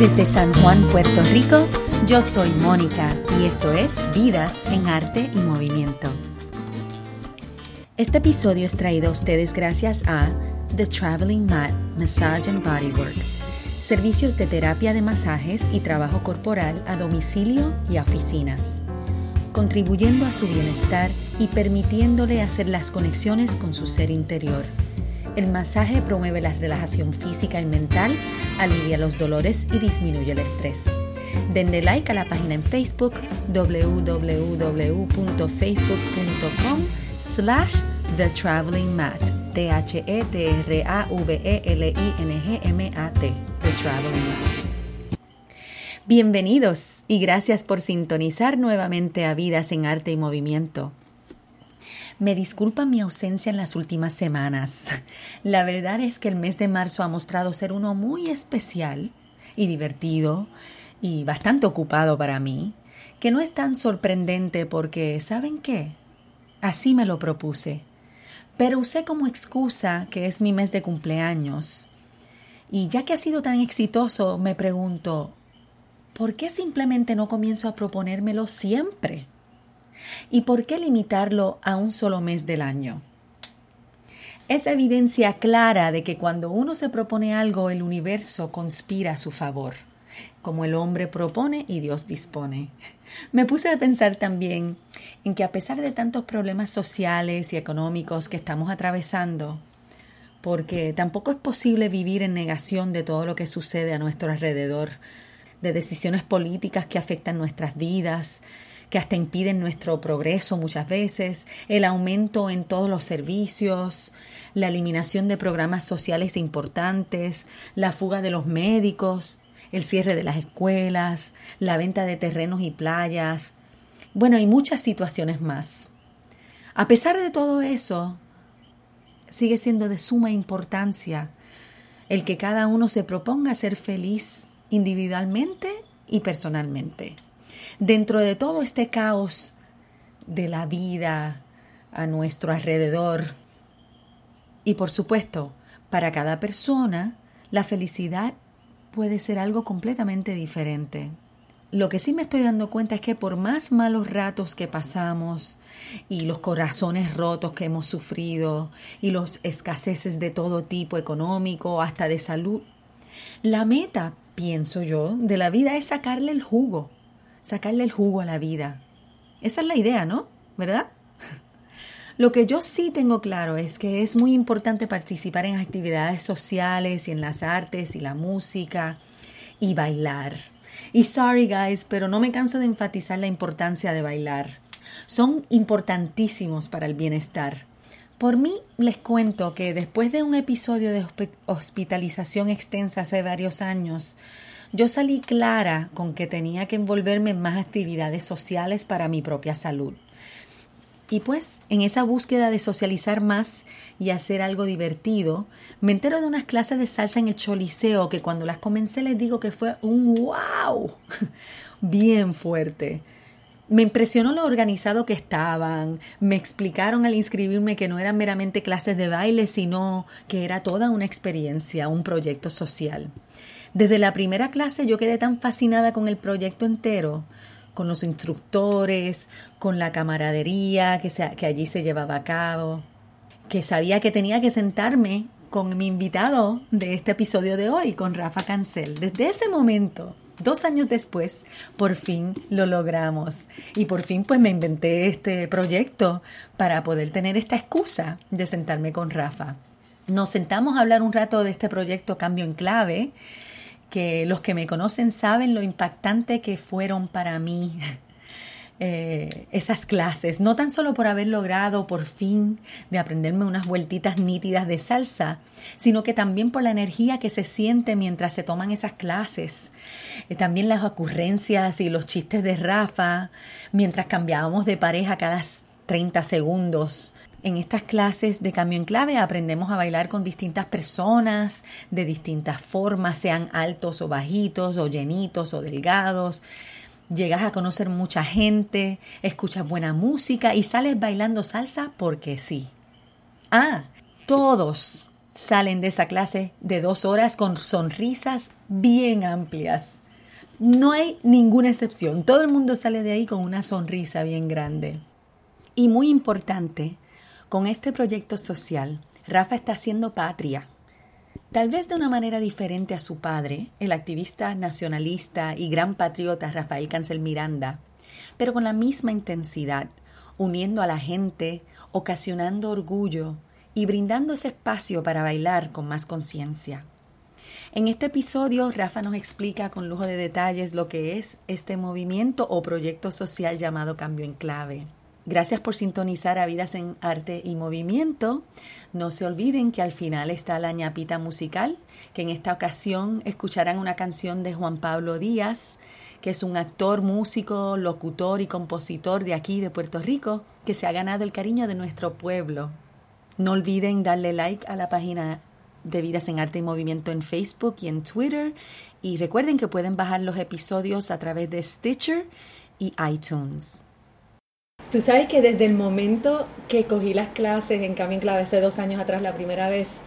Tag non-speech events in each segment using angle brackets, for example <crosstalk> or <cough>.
Desde San Juan, Puerto Rico, yo soy Mónica y esto es Vidas en Arte y Movimiento. Este episodio es traído a ustedes gracias a The Traveling Mat Massage and Bodywork, servicios de terapia de masajes y trabajo corporal a domicilio y oficinas, contribuyendo a su bienestar y permitiéndole hacer las conexiones con su ser interior. El masaje promueve la relajación física y mental, alivia los dolores y disminuye el estrés. Denle like a la página en Facebook www.facebook.com slash The Traveling Mat T-H-E-T-R-A-V-E-L-I-N-G-M-A-T The Traveling Mat Bienvenidos y gracias por sintonizar nuevamente a Vidas en Arte y Movimiento. Me disculpa mi ausencia en las últimas semanas. La verdad es que el mes de marzo ha mostrado ser uno muy especial y divertido y bastante ocupado para mí, que no es tan sorprendente porque, ¿saben qué? Así me lo propuse. Pero usé como excusa que es mi mes de cumpleaños. Y ya que ha sido tan exitoso, me pregunto, ¿por qué simplemente no comienzo a proponérmelo siempre? ¿Y por qué limitarlo a un solo mes del año? Es evidencia clara de que cuando uno se propone algo, el universo conspira a su favor, como el hombre propone y Dios dispone. Me puse a pensar también en que a pesar de tantos problemas sociales y económicos que estamos atravesando, porque tampoco es posible vivir en negación de todo lo que sucede a nuestro alrededor, de decisiones políticas que afectan nuestras vidas, que hasta impiden nuestro progreso muchas veces, el aumento en todos los servicios, la eliminación de programas sociales importantes, la fuga de los médicos, el cierre de las escuelas, la venta de terrenos y playas, bueno, y muchas situaciones más. A pesar de todo eso, sigue siendo de suma importancia el que cada uno se proponga ser feliz individualmente y personalmente dentro de todo este caos de la vida a nuestro alrededor. Y por supuesto, para cada persona, la felicidad puede ser algo completamente diferente. Lo que sí me estoy dando cuenta es que por más malos ratos que pasamos y los corazones rotos que hemos sufrido y los escaseces de todo tipo económico hasta de salud, la meta, pienso yo, de la vida es sacarle el jugo sacarle el jugo a la vida. Esa es la idea, ¿no? ¿Verdad? Lo que yo sí tengo claro es que es muy importante participar en actividades sociales y en las artes y la música y bailar. Y sorry guys, pero no me canso de enfatizar la importancia de bailar. Son importantísimos para el bienestar. Por mí les cuento que después de un episodio de hospitalización extensa hace varios años, yo salí clara con que tenía que envolverme en más actividades sociales para mi propia salud. Y pues, en esa búsqueda de socializar más y hacer algo divertido, me entero de unas clases de salsa en el Choliseo que cuando las comencé les digo que fue un wow, <laughs> bien fuerte. Me impresionó lo organizado que estaban, me explicaron al inscribirme que no eran meramente clases de baile, sino que era toda una experiencia, un proyecto social. Desde la primera clase yo quedé tan fascinada con el proyecto entero, con los instructores, con la camaradería que, allí se llevaba a cabo, que sabía que tenía que sentarme con mi invitado de este episodio de hoy, con Rafa Cancel. Desde ese momento, dos años después, por fin lo logramos. Y por fin pues me inventé este proyecto para poder tener esta excusa de sentarme con Rafa. Nos sentamos a hablar un rato de este proyecto Cambio en Clave que los que me conocen saben lo impactante que fueron para mí <laughs> eh, esas clases, no tan solo por haber logrado por fin de aprenderme unas vueltitas nítidas de salsa, sino que también por la energía que se siente mientras se toman esas clases, eh, también las ocurrencias y los chistes de Rafa, mientras cambiábamos de pareja cada 30 segundos, en estas clases de cambio en clave aprendemos a bailar con distintas personas de distintas formas, sean altos o bajitos, o llenitos o delgados. Llegas a conocer mucha gente, escuchas buena música y sales bailando salsa porque sí. Ah, todos, salen de esa clase de dos horas con sonrisas bien amplias. No hay ninguna excepción. Todo el mundo sale de ahí con una sonrisa bien grande. Y muy importante, con este proyecto social, Rafa está haciendo patria. Tal vez de una manera diferente a su padre, el activista nacionalista y gran patriota Rafael Cancel Miranda, pero con la misma intensidad, uniendo a la gente, ocasionando orgullo y brindando ese espacio para bailar con más conciencia. En este episodio, Rafa nos explica con lujo de detalles lo que es este movimiento o proyecto social llamado Cambio en Clave. Gracias por sintonizar a Vidas en Arte y Movimiento. No se olviden que al final está la ñapita musical, que en esta ocasión escucharán una canción de Juan Pablo Díaz, que es un actor, músico, locutor y compositor de aquí, de Puerto Rico, que se ha ganado el cariño de nuestro pueblo. No olviden darle like a la página de Vidas en Arte y Movimiento en Facebook y en Twitter. Y recuerden que pueden bajar los episodios a través de Stitcher y iTunes. Tú sabes que desde el momento que cogí las clases en Cambio en Clave hace dos años atrás, la primera vez,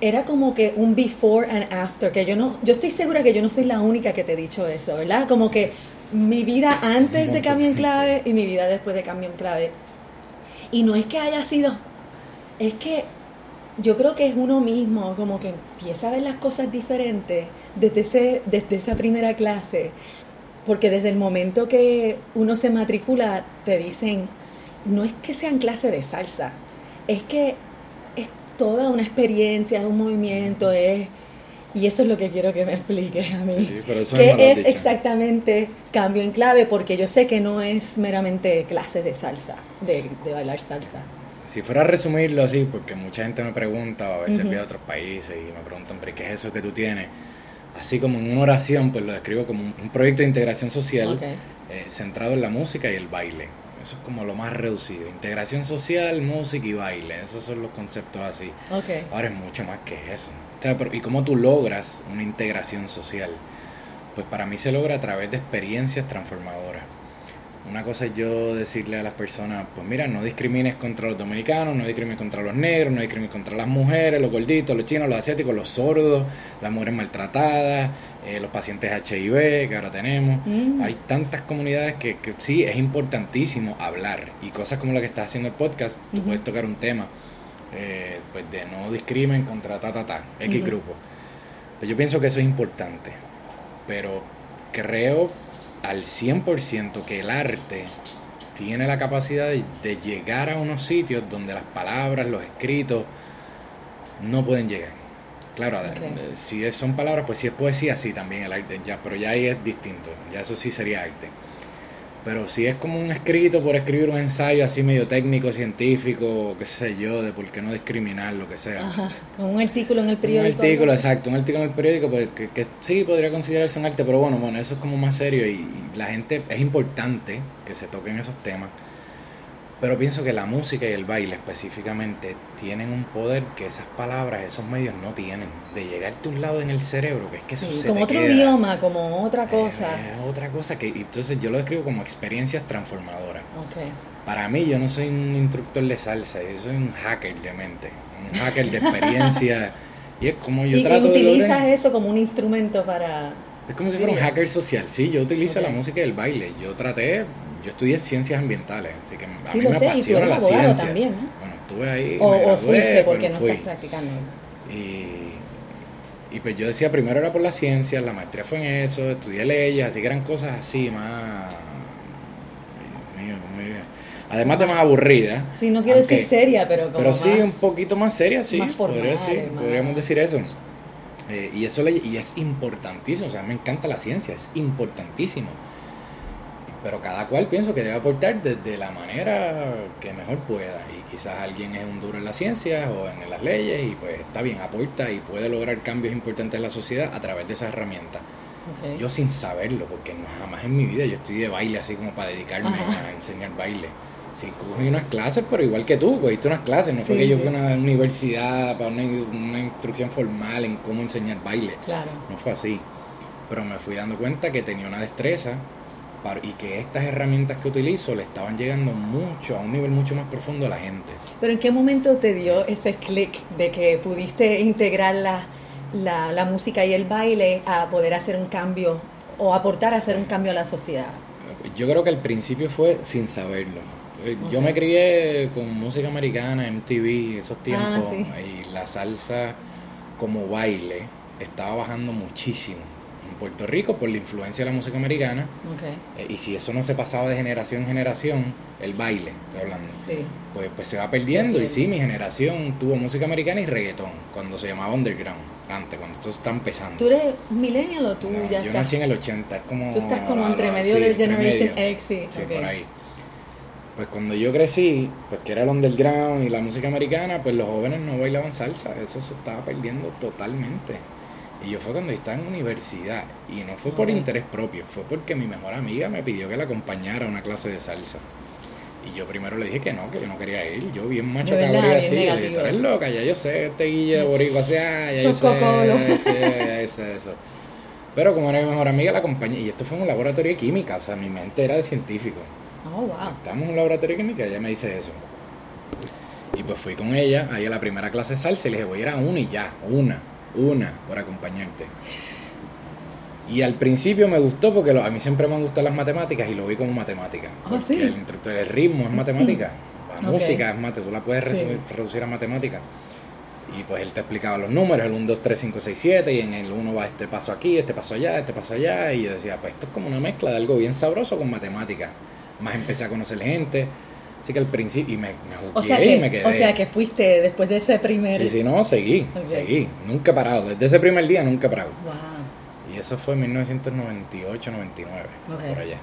era como que un before and after, que yo no, yo estoy segura que yo no soy la única que te he dicho eso, ¿verdad? Como que mi vida antes de Cambio en Clave y mi vida después de Cambio en Clave. Y no es que haya sido, es que yo creo que es uno mismo, como que empieza a ver las cosas diferentes desde, ese, desde esa primera clase. Porque desde el momento que uno se matricula, te dicen, no es que sean clases de salsa, es que es toda una experiencia, es un movimiento, es... Y eso es lo que quiero que me expliques a mí. ¿Qué es exactamente cambio en clave? Porque yo sé que no es meramente clases de salsa, de, de bailar salsa. Si fuera a resumirlo así, porque mucha gente me pregunta, o a veces uh a otros países y me preguntan, pero ¿qué es eso que tú tienes? Así como en una oración, pues lo describo como un, proyecto de integración social eh, centrado en la música y el baile. Eso es como lo más reducido. Integración social, música y baile. Esos son los conceptos así. Ahora es mucho más que eso. ¿Y cómo tú logras una integración social? Pues para mí se logra a través de experiencias transformadoras. Una cosa es yo decirle a las personas, pues mira, no discrimines contra los dominicanos, no discrimines contra los negros, no discrimines contra las mujeres, los gorditos, los chinos, los asiáticos, los sordos, las mujeres maltratadas, eh, los pacientes HIV que ahora tenemos. Mm. Hay tantas comunidades que, que, sí, es importantísimo hablar. Y cosas como la que estás haciendo el podcast, tú puedes tocar un tema eh, pues de no discrimen contra ta, ta, ta, X grupo. Pues yo pienso que eso es importante. Pero creo al 100% que el arte tiene la capacidad de, llegar a unos sitios donde las palabras, los escritos, no pueden llegar. Claro, eh, si son palabras, pues si es poesía, sí, también el arte, ya, pero ya ahí es distinto, ya eso sí sería arte. Pero si es como un escrito por escribir un ensayo así medio técnico, científico, qué sé yo, de por qué no discriminar, lo que sea. Ajá, un artículo en el periódico. Un artículo, exacto, un artículo en el periódico, pues que, sí podría considerarse un arte, pero bueno, bueno, eso es como más serio y la gente, es importante que se toquen esos temas pero pienso que la música y el baile específicamente tienen un poder que esas palabras, esos medios no tienen. De llegarte a un lado en el cerebro, que es que eso se Como otro idioma, como otra cosa. otra cosa que, entonces yo lo describo como experiencias transformadoras. Para mí, yo no soy un instructor de salsa, yo soy un hacker de mente, un hacker de experiencia. <laughs> y es como yo trato y utilizas eso como un instrumento para. Es como si fuera un hacker social, sí, yo utilizo la música y el baile. Yo traté, yo estudié ciencias ambientales, así que a sí, mí me sé, apasiona y tú la ciencia. También, ¿no? Bueno, estuve ahí. O, o fuiste porque no estás practicando. Y, y pues yo decía, primero era por la ciencia, la maestría fue en eso, estudié leyes, así que eran cosas así más. Además de más aburrida. Sí, no quiero decir seria, pero como Pero sí, un poquito más seria, sí. Más podría, sí podríamos decir eso. Eh, y eso le, y es importantísimo, o sea, me encanta la ciencia, es importantísimo pero cada cual pienso que debe aportar desde la manera que mejor pueda. Y quizás alguien es un duro en la ciencia o en las leyes y pues está bien, aporta y puede lograr cambios importantes en la sociedad a través de esas herramientas. Yo sin saberlo, porque no, jamás en mi vida yo estoy de baile así como para dedicarme a enseñar baile. Sí, cogí unas clases, pero igual que tú, cogiste unas clases, no fue que yo fui a una universidad para una, una, instrucción formal en cómo enseñar baile. Claro. No fue así. Pero me fui dando cuenta que tenía una destreza y que estas herramientas que utilizo le estaban llegando mucho, a un nivel mucho más profundo a la gente. Pero ¿en qué momento te dio ese clic de que pudiste integrar la, la, la, música y el baile a poder hacer un cambio o aportar a hacer un cambio a la sociedad? Yo creo que al principio fue sin saberlo. Yo me crié con música americana, MTV, esos ah, tiempos, y la salsa como baile estaba bajando muchísimo Puerto Rico por la influencia de la música americana. Eh, y si eso no se pasaba de generación en generación, el baile, estoy hablando, pues, pues se va perdiendo. y sí, mi generación tuvo música americana y reggaetón, cuando se llamaba underground, antes, cuando esto está empezando. ¿Tú eres millennial o tú ya Yo nací en el 80, es como... Tú estás como entre medio de Generation X, sí. por ahí. Pues cuando yo crecí, pues que era el underground y la música americana, pues los jóvenes no bailaban salsa, eso se estaba perdiendo totalmente. Y yo fue cuando estaba en universidad, y no fue por interés propio, fue porque mi mejor amiga me pidió que la acompañara a una clase de salsa. Y yo primero le dije que no, que yo no quería ir. Yo bien macho cabrón así, le dije, tú eres loca, ya yo sé, este guille de boricua, o sea, ya yo sé, sé, eso. Pero como era mi mejor amiga, la acompañé. Y esto fue en un laboratorio de química, o sea, mi mente era de científico. Oh, wow. Estamos en un laboratorio de química, ella me dice eso. Y pues fui con ella ahí a la primera clase de salsa y le dije, voy a ir a una y ya, una, una, por acompañarte. Y al principio me gustó porque a mí siempre me han gustado las matemáticas y lo vi como matemática. Ah, porque el instructor, el ritmo es matemática, la música es matemática, tú la puedes reducir a matemática. Y pues él te explicaba los números, el 1, 2, 3, 5, 6, 7, y en el 1 va este paso aquí, este paso allá, este paso allá, y yo decía, pues esto es como una mezcla de algo bien sabroso con matemática más empecé a conocer gente. Así que al principio, y me, me o sea que, y me quedé. O sea que fuiste después de ese primer... Sí, sí, no, seguí, seguí. Nunca he parado. Desde ese primer día nunca he parado. Wow. Y eso fue en 1998, 99, por allá.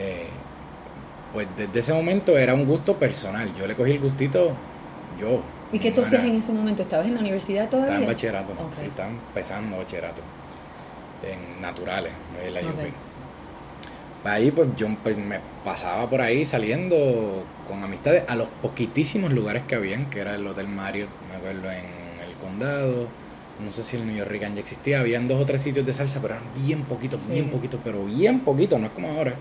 Eh, pues desde ese momento era un gusto personal. Yo le cogí el gustito yo. ¿Y qué tú hacías en ese momento? ¿Estabas en la universidad todavía? Estaba en bachillerato, sí, estaba empezando bachillerato. En naturales, en la UP ahí pues yo pues, me pasaba por ahí saliendo con amistades a los poquitísimos lugares que habían, que era el Hotel Mario, me acuerdo en el condado, no sé si el New York ya existía, habían dos o tres sitios de salsa, pero eran bien poquitos, bien poquitos, pero bien poquitos, no es como ahora.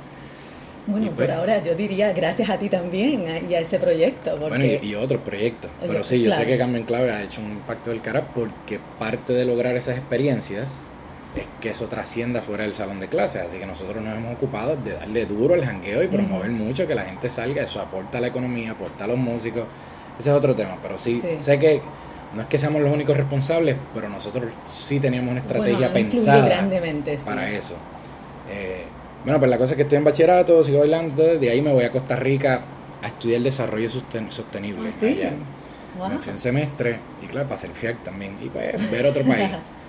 Bueno, por pues ahora yo diría gracias a ti también y a ese proyecto. Bueno, y, otros proyectos. Pero sí, yo sé que Cambio en Clave ha hecho un impacto del cara porque parte de lograr esas experiencias es que eso trascienda fuera del salón de clases. Así que nosotros nos hemos ocupado de darle duro al jangueo y promover mucho que la gente salga. Eso aporta a la economía, aporta a los músicos. Ese es otro tema. Pero sí, sé que no es que seamos los únicos responsables, pero nosotros sí teníamos una estrategia pensada para eso. Eh, bueno, pues la cosa es que estoy en bachillerato, sigo bailando, de ahí me voy a Costa Rica a estudiar desarrollo sostenible. ¿Ah, Me fui un semestre y claro, para hacer FIAC también y pues ver otro país. <laughs>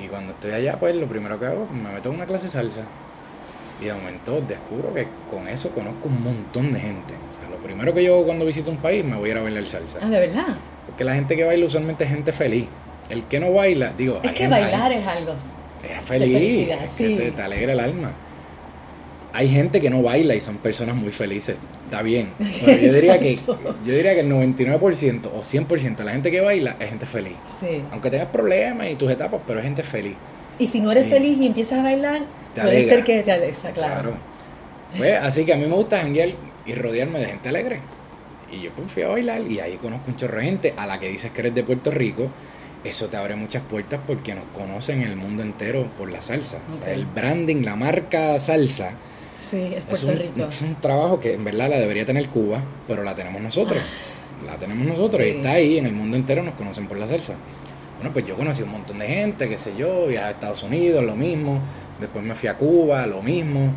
Y cuando estoy allá, pues lo primero que hago, me meto en una clase de salsa. Y de momento descubro que con eso conozco un montón de gente. O sea, lo primero que yo hago cuando visito un país, me voy a ir a bailar salsa. Ah, ¿de verdad? Porque la gente que baila usualmente es gente feliz. El que no baila, digo... Es que bailar es algo... Es feliz, es que te alegra el alma hay gente que no baila y son personas muy felices. Está bien. <laughs> yo diría que yo diría que el 99% o 100% de la gente que baila es gente feliz. Sí. Aunque tengas problemas y tus etapas, pero es gente feliz. Y si no eres feliz y empiezas a bailar, puede ser que te alegra, claro. Pues, así que a mí me gusta janguear y rodearme de gente alegre. Y yo pues fui a bailar y ahí conozco un chorro de gente a la que dices que eres de Puerto Rico. Eso te abre muchas puertas porque nos conocen en el mundo entero por la salsa. O sea, el branding, la marca salsa Sí, es Puerto Rico. Es un trabajo que en verdad la debería tener Cuba, pero la tenemos nosotros. la tenemos nosotros y está ahí, en el mundo entero nos conocen por la salsa. Bueno, pues yo conocí un montón de gente, qué sé yo, viajé a Estados Unidos, lo mismo. Después me fui a Cuba, lo mismo.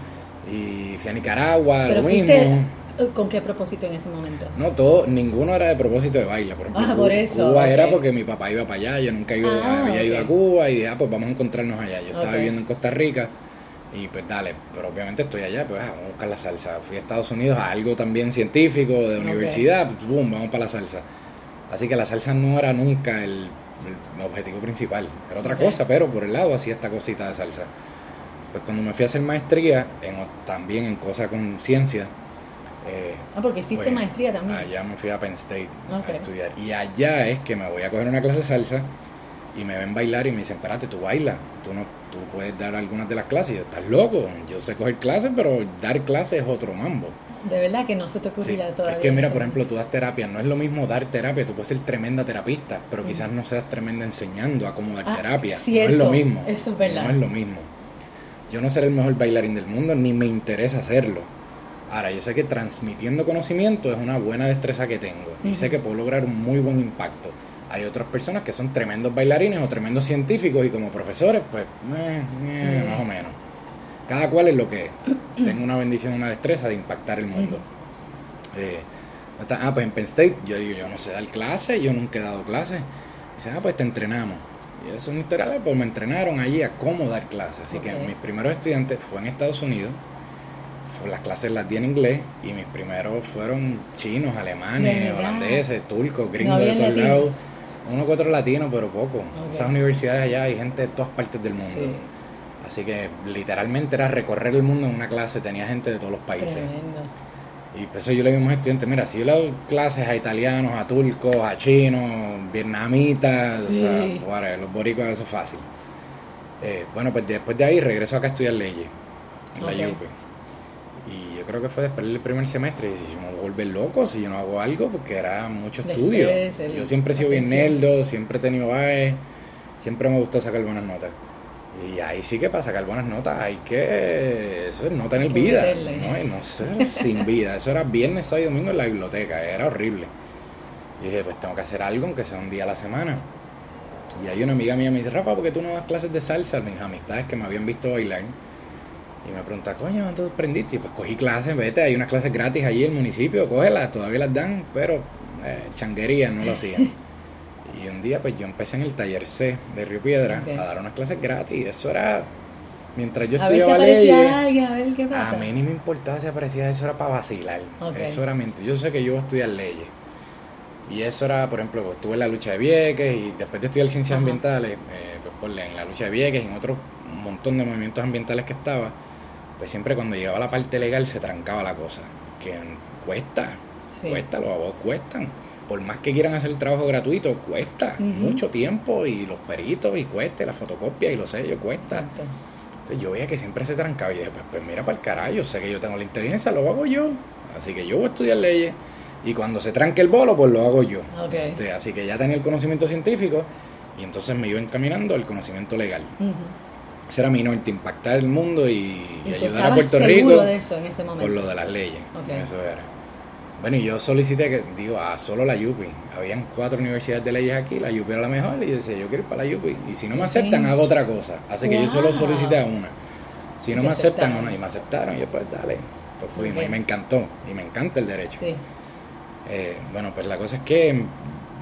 Y fui a Nicaragua, lo mismo. Eh, ¿Con qué propósito en ese momento? No, todo, ninguno era de propósito de baile. Por ejemplo, ah, por eso, Cuba era porque mi papá iba para allá, yo nunca iba, ah, había ido a Cuba y dije, ah, pues vamos a encontrarnos allá. Yo estaba viviendo en Costa Rica y pues dale, pero obviamente estoy allá, pues vamos a buscar la salsa. Fui a Estados Unidos a algo también científico, de universidad, pues boom, vamos para la salsa. Así que la salsa no era nunca el, objetivo principal, era otra cosa, pero por el lado hacía esta cosita de salsa. Pues cuando me fui a hacer maestría, en, también en cosas con ciencia. Eh, ah, porque hiciste pues, maestría también. Allá me fui a Penn State a estudiar. Y allá es que me voy a coger una clase de salsa y me ven bailar y me dicen, espérate, tú bailas, tú no tú puedes dar algunas de las clases. Y yo, estás loco, yo sé coger clases, pero dar clases es otro mambo. De verdad que no se te ocurría todavía. Es que mira, por ejemplo, tú das terapia, no es lo mismo dar terapia, tú puedes ser tremenda terapista, pero quizás no seas tremenda enseñando a cómo dar ah, terapia. no es lo mismo. Eso es verdad. No es lo mismo. Yo no seré el mejor bailarín del mundo, ni me interesa hacerlo. Ahora, yo sé que transmitiendo conocimiento es una buena destreza que tengo y sé que puedo lograr un muy buen impacto. Hay otras personas que son tremendos bailarines o tremendos científicos y como profesores, pues, más o menos. Cada cual es lo que <clears throat> Tengo una bendición, una destreza de impactar el mundo. Eh, ah, pues en Penn State, yo digo, yo no sé dar clases, yo nunca he dado clases. Dice, ah, pues te entrenamos. Y eso es una historia, pues me entrenaron allí a cómo dar clases. Así que mis primeros estudiantes fue en Estados Unidos, las clases las di en inglés y mis primeros fueron chinos, alemanes, holandeses, turcos, gringos de todos lados. Uno que otro latino, pero poco. Esas universidades allá hay gente de todas partes del mundo. Así que literalmente era recorrer el mundo en una clase, tenía gente de todos los países. Tremendo. Y por eso yo le digo a mis estudiantes, mira, si yo le doy clases a italianos, a turcos, a chinos, vietnamitas, o sea, los boricuas, eso es fácil. Eh, bueno, pues después de ahí regreso acá a estudiar leyes, en la UP. Yo creo que fue después del primer semestre, y yo me voy a volver loco si yo no hago algo, porque era mucho estudio. yo siempre he sido bien nerdo, siempre he tenido AE, siempre me gustó sacar buenas notas. Y ahí sí que para sacar buenas notas hay que. Eso es no tener vida. ¿no? no sé, sin vida. Eso era viernes, sábado y domingo en la biblioteca. Era horrible. Y dije, pues tengo que hacer algo, aunque sea un día a la semana. Y hay una amiga mía me dice, Rafa, ¿por qué tú no das clases de salsa? Mis amistades que me habían visto bailar. Y me pregunta, coño, ¿dónde aprendiste? Y pues cogí clases, vete, hay unas clases gratis allí en el municipio, cógelas, todavía las dan, pero eh, changuerías no lo hacían. <laughs> Y un día pues yo empecé en el taller C de Río Piedra a dar unas clases gratis. Eso era mientras yo estudiaba leyes. A, mí ni me importaba si aparecía, eso era para vacilar. Eso era mientras yo sé que yo voy a estudiar leyes. Y eso era, por ejemplo, pues, estuve en la lucha de Vieques y después de estudiar ciencias ambientales, eh, pues, en la lucha de Vieques y en otro montón de movimientos ambientales que estaba, pues siempre cuando llegaba la parte legal se trancaba la cosa. Que cuesta, cuesta, los abogados cuestan por más que quieran hacer el trabajo gratuito, cuesta mucho tiempo y los peritos y cuesta, la fotocopia y los sellos cuesta. Entonces yo veía que siempre se trancaba y dije, pues, pues mira para el carajo, sé que yo tengo la inteligencia, lo hago yo. Así que yo voy a estudiar leyes y cuando se tranque el bolo, pues lo hago yo. así que ya tenía el conocimiento científico y entonces me iba encaminando el conocimiento legal. Ese era mi norte, impactar el mundo y, ayudar a Puerto Rico de eso en ese momento? por lo de las leyes. Eso era. Bueno, y yo solicité que, digo, a solo la UPI. Habían cuatro universidades de leyes aquí, la UPI era la mejor, y yo decía, yo quiero ir para la UPI. Y si no me aceptan, hago otra cosa. Así que yo solo solicité a una. Si no me aceptan, una, y me aceptaron, y yo pues dale. Pues fui, y me encantó, y me encanta el derecho. Eh, bueno, pues la cosa es que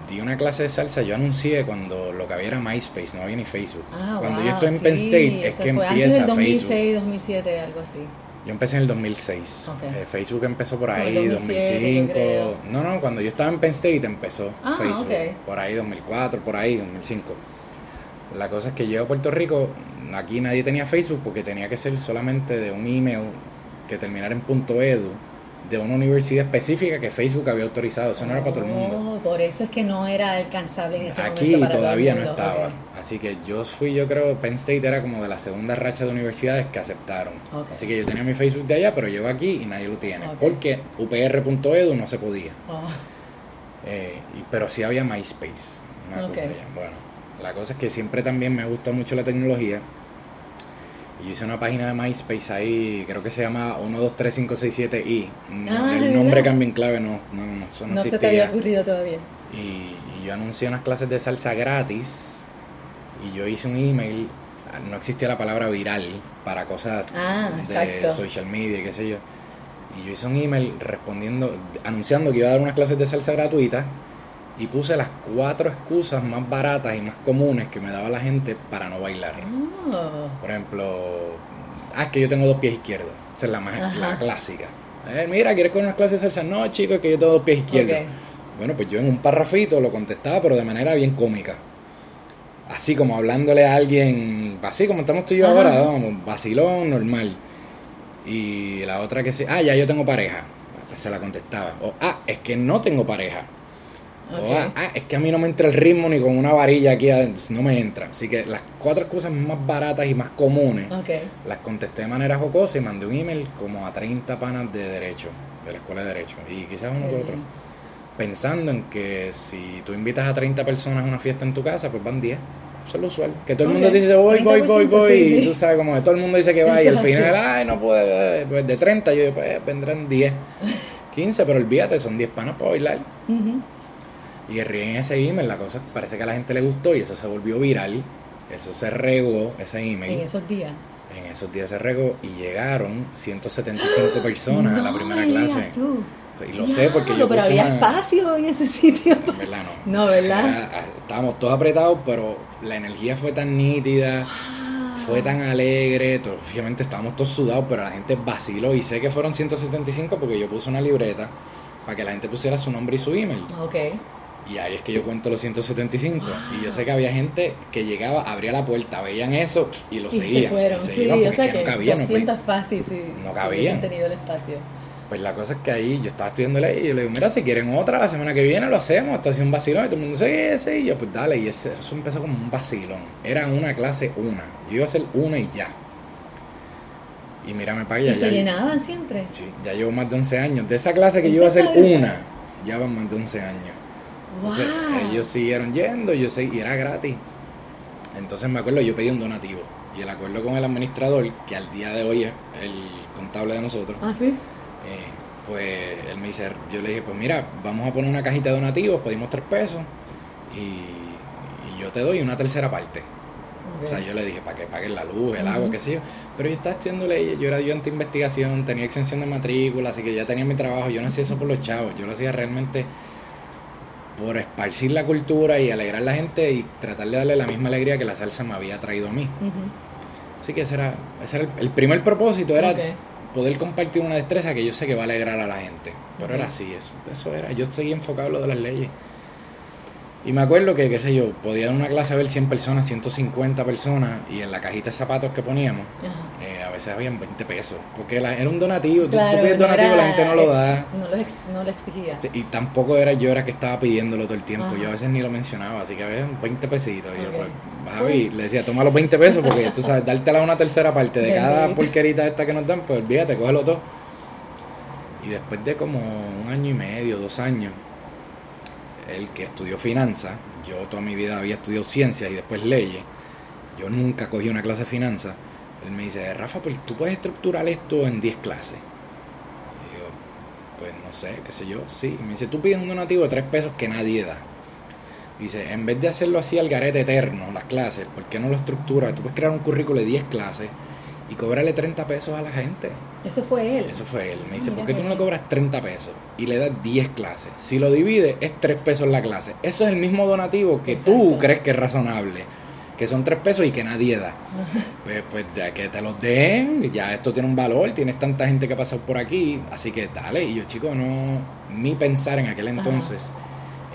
di una clase de salsa, yo anuncié cuando lo que había era MySpace, no había ni Facebook. Ah, cuando yo estoy en Penn State es que empieza antes 2006, Facebook. 2007, algo así. Yo empecé en el 2006. Eh, Facebook empezó por ahí, 2005. No, no, cuando yo estaba en Penn State empezó ah, Facebook. Por ahí, 2004, por ahí, 2005. La cosa es que yo a Puerto Rico, aquí nadie tenía Facebook porque tenía que ser solamente de un email que terminara en punto .edu de una universidad específica que Facebook había autorizado. Eso no era para todo el mundo. Oh, por eso es que no era alcanzable en ese Aquí momento. Aquí todavía no estaba. Así que yo fui, yo creo, Penn State era como de la segunda racha de universidades que aceptaron. Así que yo tenía mi Facebook de allá, pero llevo aquí y nadie lo tiene. Porque upr.edu no se podía. Oh. Eh, pero sí había MySpace. Bueno, la cosa es que siempre también me gusta mucho la tecnología y hice una página de MySpace ahí, creo que se llama 123567i. Ah, el nombre cambia en clave, no, no, no, no, se te había ocurrido todavía. Y, yo anuncié unas clases de salsa gratis y yo hice un email, no existía la palabra viral para cosas ah, de social media y qué sé yo. Y yo hice un email respondiendo, anunciando que iba a dar unas clases de salsa gratuitas y puse las cuatro excusas más baratas y más comunes que me daba la gente para no bailar. Oh. Por ejemplo, ah, es que yo tengo dos pies izquierdos. Esa es la, más, la clásica. Eh, mira, ¿quieres con unas clases de salsa? No, chicos, es que yo tengo dos pies izquierdos. Bueno, pues yo en un parrafito lo contestaba, pero de manera bien cómica. Así como hablándole a alguien, así como estamos tú y yo ahora, vamos, vacilón, normal. Y la otra que se, ah, ya yo tengo pareja. Pues se la contestaba. O, ah, es que no tengo pareja. Ah, es que a mí no me entra el ritmo ni con una varilla aquí adentro, no me entra. Así que las cuatro cosas más baratas y más comunes las contesté de manera jocosa y mandé un email como a 30 panas de derecho, de la escuela de derecho, y quizás uno que otro. Pensando en que si tú invitas a 30 personas a una fiesta en tu casa, pues van 10 eso es lo usual. Que todo el mundo dice voy, voy, voy, voy. Y tú sabes, como que todo el mundo dice que va. Y al final, ay, no puede. Pues de 30, yo pues vendrán 10, 15, <laughs> pero olvídate, son 10 panas para bailar. Y ríen ese email, la cosa parece que a la gente le gustó y eso se volvió viral. Eso se regó, ese email. En esos días. En esos días se regó y llegaron 175 <gasps> personas a la primera clase. Tú. Y lo sé porque yo. Pero había espacio en ese sitio. verdad no. <laughs> No, ¿verdad? estábamos todos apretados, pero la energía fue tan nítida, fue tan alegre. obviamente estábamos todos sudados, pero la gente vaciló. Y sé que fueron 175 porque yo puse una libreta para que la gente pusiera su nombre y su email. Ok. Y ahí es que yo cuento los 175. Y yo sé que había gente que llegaba, abría la puerta, veían eso y lo seguían. Y se fueron, sí, o sea que, no cabían, 200 fácil, sí. No cabían. tenido el espacio. Pues la cosa es que ahí yo estaba estudiando ley y yo le digo, mira, si quieren otra, la semana que viene lo hacemos, esto ha un vacilón. Y todo el mundo dice, sí, sí. Y yo, pues dale. Y eso empezó como un vacilón. Era una clase una. Yo iba a hacer una y ya. Y mírame para allá. ¿Y se llenaban siempre? Sí, ya llevo más de 11 años. De esa clase que yo iba a hacer una, ya van más de 11 años. Entonces, ellos siguieron yendo, yo sé, y era gratis. Entonces me acuerdo, yo pedí un donativo. Y el acuerdo con el administrador, que al día de hoy es el contable de nosotros. Ah, sí eh, pues él me dice, yo le dije, pues mira, vamos a poner una cajita de donativos, pedimos tres pesos y, yo te doy una tercera parte. O sea, yo le dije, para que paguen la luz, el agua, qué sé yo. Pero yo estaba estudiando leyes, yo era ayudante de investigación, tenía exención de matrícula, así que ya tenía mi trabajo. Yo no hacía eso por los chavos, yo lo hacía realmente por esparcir la cultura y alegrar a la gente y tratar de darle la misma alegría que la salsa me había traído a mí. Así que ese era, ese era el, primer propósito, era poder compartir una destreza que yo sé que va a alegrar a la gente. Pero era así, eso, eso era. Yo seguía enfocado en lo de las leyes. Y me acuerdo que, qué sé yo, podía en una clase ver 100 personas, 150 personas, y en la cajita de zapatos que poníamos, eh, a veces habían 20 pesos, porque era un donativo, entonces tú pides donativo, la gente no lo da. No lo, exigía. Y tampoco era yo era que estaba pidiéndolo todo el tiempo, yo a veces ni lo mencionaba, así que a veces 20 pesitos. Y yo, pues, Javi, le decía, toma los 20 pesos, porque tú sabes, <laughs> dártela una tercera parte de cada porquerita esta que nos dan, pues olvídate, cógelo todo. Y después de como un año y medio, dos años, el que estudió finanzas, yo toda mi vida había estudiado ciencias y después leyes, yo nunca cogí una clase de finanzas, él me dice, Rafa, pues tú puedes estructurar esto en 10 clases. Y yo, pues no sé, qué sé yo, sí. me dice, tú pides un donativo de 3 pesos que nadie da. Dice, en vez de hacerlo así al garete eterno, las clases, ¿por qué no lo estructuras? Tú puedes crear un currículo de 10 clases y cobrarle 30 pesos a la gente. Eso fue él. Eso fue él. Me dice, ¿por qué tú no le cobras 30 pesos y le das 10 clases? Si lo divide, es 3 pesos la clase. Eso es el mismo donativo que tú crees que es razonable. Que son 3 pesos y que nadie da. <laughs> pues, pues ya que te los den, ya esto tiene un valor, tienes tanta gente que ha pasado por aquí, así que dale. Y yo, chico, no. Mi pensar en aquel entonces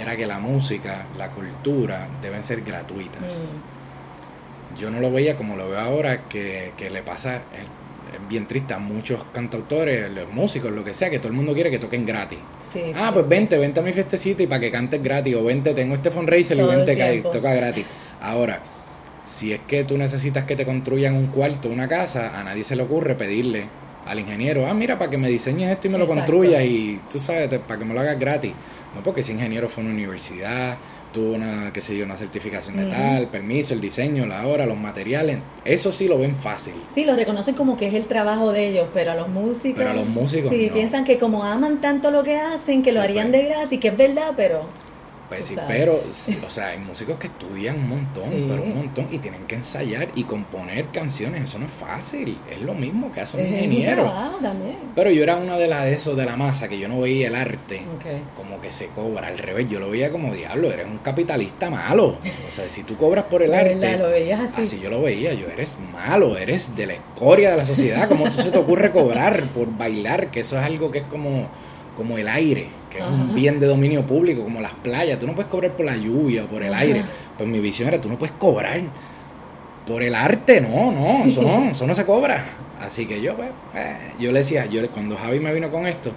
era que la música, la cultura deben ser gratuitas. Mm yo no lo veía como lo veo ahora, que, le pasa, es, bien triste a muchos cantautores, los músicos, lo que sea, que todo el mundo quiere que toquen gratis. ah, pues vente, vente a mi fiestecito y para que cantes gratis, o vente, tengo este fundraiser y vente que toca gratis. Ahora, si es que tú necesitas que te construyan un cuarto, una casa, a nadie se le ocurre pedirle al ingeniero, ah, mira, para que me diseñes esto y me lo construyas y tú sabes, para que me lo hagas gratis. No, porque ese ingeniero fue a una universidad, tuvo una, qué sé yo, una certificación de tal, permiso, el diseño, la hora, los materiales, eso sí lo ven fácil. Sí, lo reconocen como que es el trabajo de ellos, pero a los músicos... Pero a los músicos Sí, piensan que como aman tanto lo que hacen, que lo harían pues. de gratis, que es verdad, pero... Pues sí, pero, o sea, hay músicos que estudian un montón, pero un montón, y tienen que ensayar y componer canciones, eso no es fácil, es lo mismo que hace un ingeniero. Pero yo era una de las de esos de la masa, que yo no veía el arte como que se cobra, al revés, yo lo veía como diablo, eres un capitalista malo. O sea, si tú cobras por el arte, lo veías así. así yo lo veía, yo eres malo, eres de la escoria de la sociedad, ¿cómo tú se te ocurre cobrar por bailar? Que eso es algo que es como, como el aire que es un bien de dominio público, como las playas. Tú no puedes cobrar por la lluvia o por el aire. Pues mi visión era, tú no puedes cobrar por el arte, no, no, eso no, eso no se cobra. Así que yo, pues, eh, yo le decía, yo cuando Javi me vino con esto,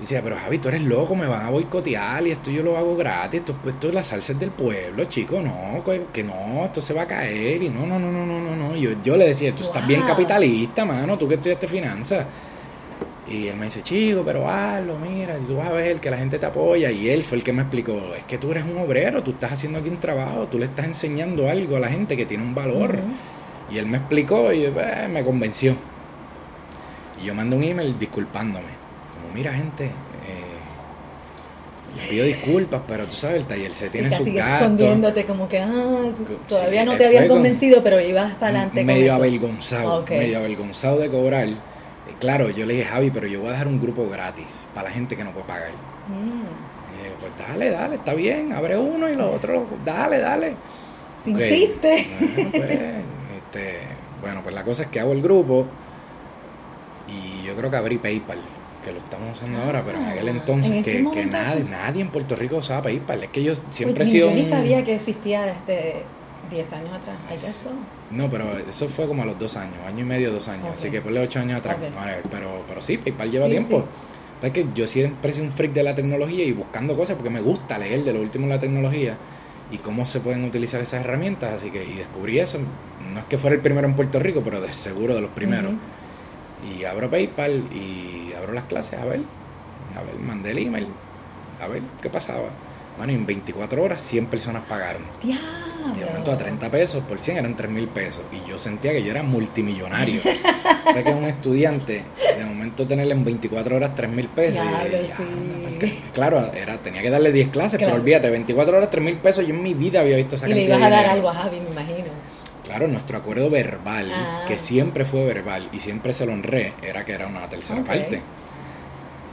decía, pero Javi, tú eres loco, me van a boicotear y esto yo lo hago gratis, esto, esto es la salsa del pueblo, chico, no, que no, esto se va a caer y no, no, no, no, no, no, no. Yo, yo le decía, tú estás bien capitalista, mano, tú que estudiaste finanzas. Y él me dice, chico, pero hazlo, mira, tú vas a ver que la gente te apoya. Y él fue el que me explicó, es que tú eres un obrero, tú estás haciendo aquí un trabajo, tú le estás enseñando algo a la gente que tiene un valor. Y él me explicó y pues, me convenció. Y yo mandé un email disculpándome. Como, mira, gente, eh, les pido disculpas, pero tú sabes, el taller se tiene su gato. escondiéndote como que, ah, todavía no te habían convencido, pero ibas para adelante. Medio avergonzado, medio avergonzado de cobrar. Claro, yo le dije, Javi, pero yo voy a dejar un grupo gratis para la gente que no puede pagar. Mm. Y dije, pues dale, dale, está bien, abre uno y los otros, dale, dale. Si insiste. Bueno pues, este, bueno, pues la cosa es que hago el grupo y yo creo que abrí PayPal, que lo estamos usando ahora, pero en aquel ah, entonces que, nadie, nadie en Puerto Rico usaba PayPal. Es que yo siempre he sido. Yo ni sabía que existía desde 10 años atrás. ¿Hay eso? No, pero eso fue como a los dos años, año y medio, dos años. Así que ponle ocho años atrás. pero, pero sí, PayPal lleva tiempo. Es que yo siempre sido un freak de la tecnología y buscando cosas porque me gusta leer de lo último en la tecnología y cómo se pueden utilizar esas herramientas. Así que, y descubrí eso. No es que fuera el primero en Puerto Rico, pero de seguro de los primeros. Y abro PayPal y abro las clases, a ver, a ver, mandé el email, a ver qué pasaba. Bueno, en 24 horas 100 personas pagaron. Y de momento a 30 pesos por 100 eran 3 mil pesos. Y yo sentía que yo era multimillonario. <laughs> o sea que un estudiante, de momento tenerle en 24 horas 3 mil pesos. claro, era, tenía que darle 10 clases, pero olvídate, 24 horas 3 mil pesos. Yo en mi vida había visto esa Y le ibas a dar algo a Javi, me imagino. Claro, nuestro acuerdo verbal, ah. que siempre fue verbal y siempre se lo honré, era que era una tercera parte.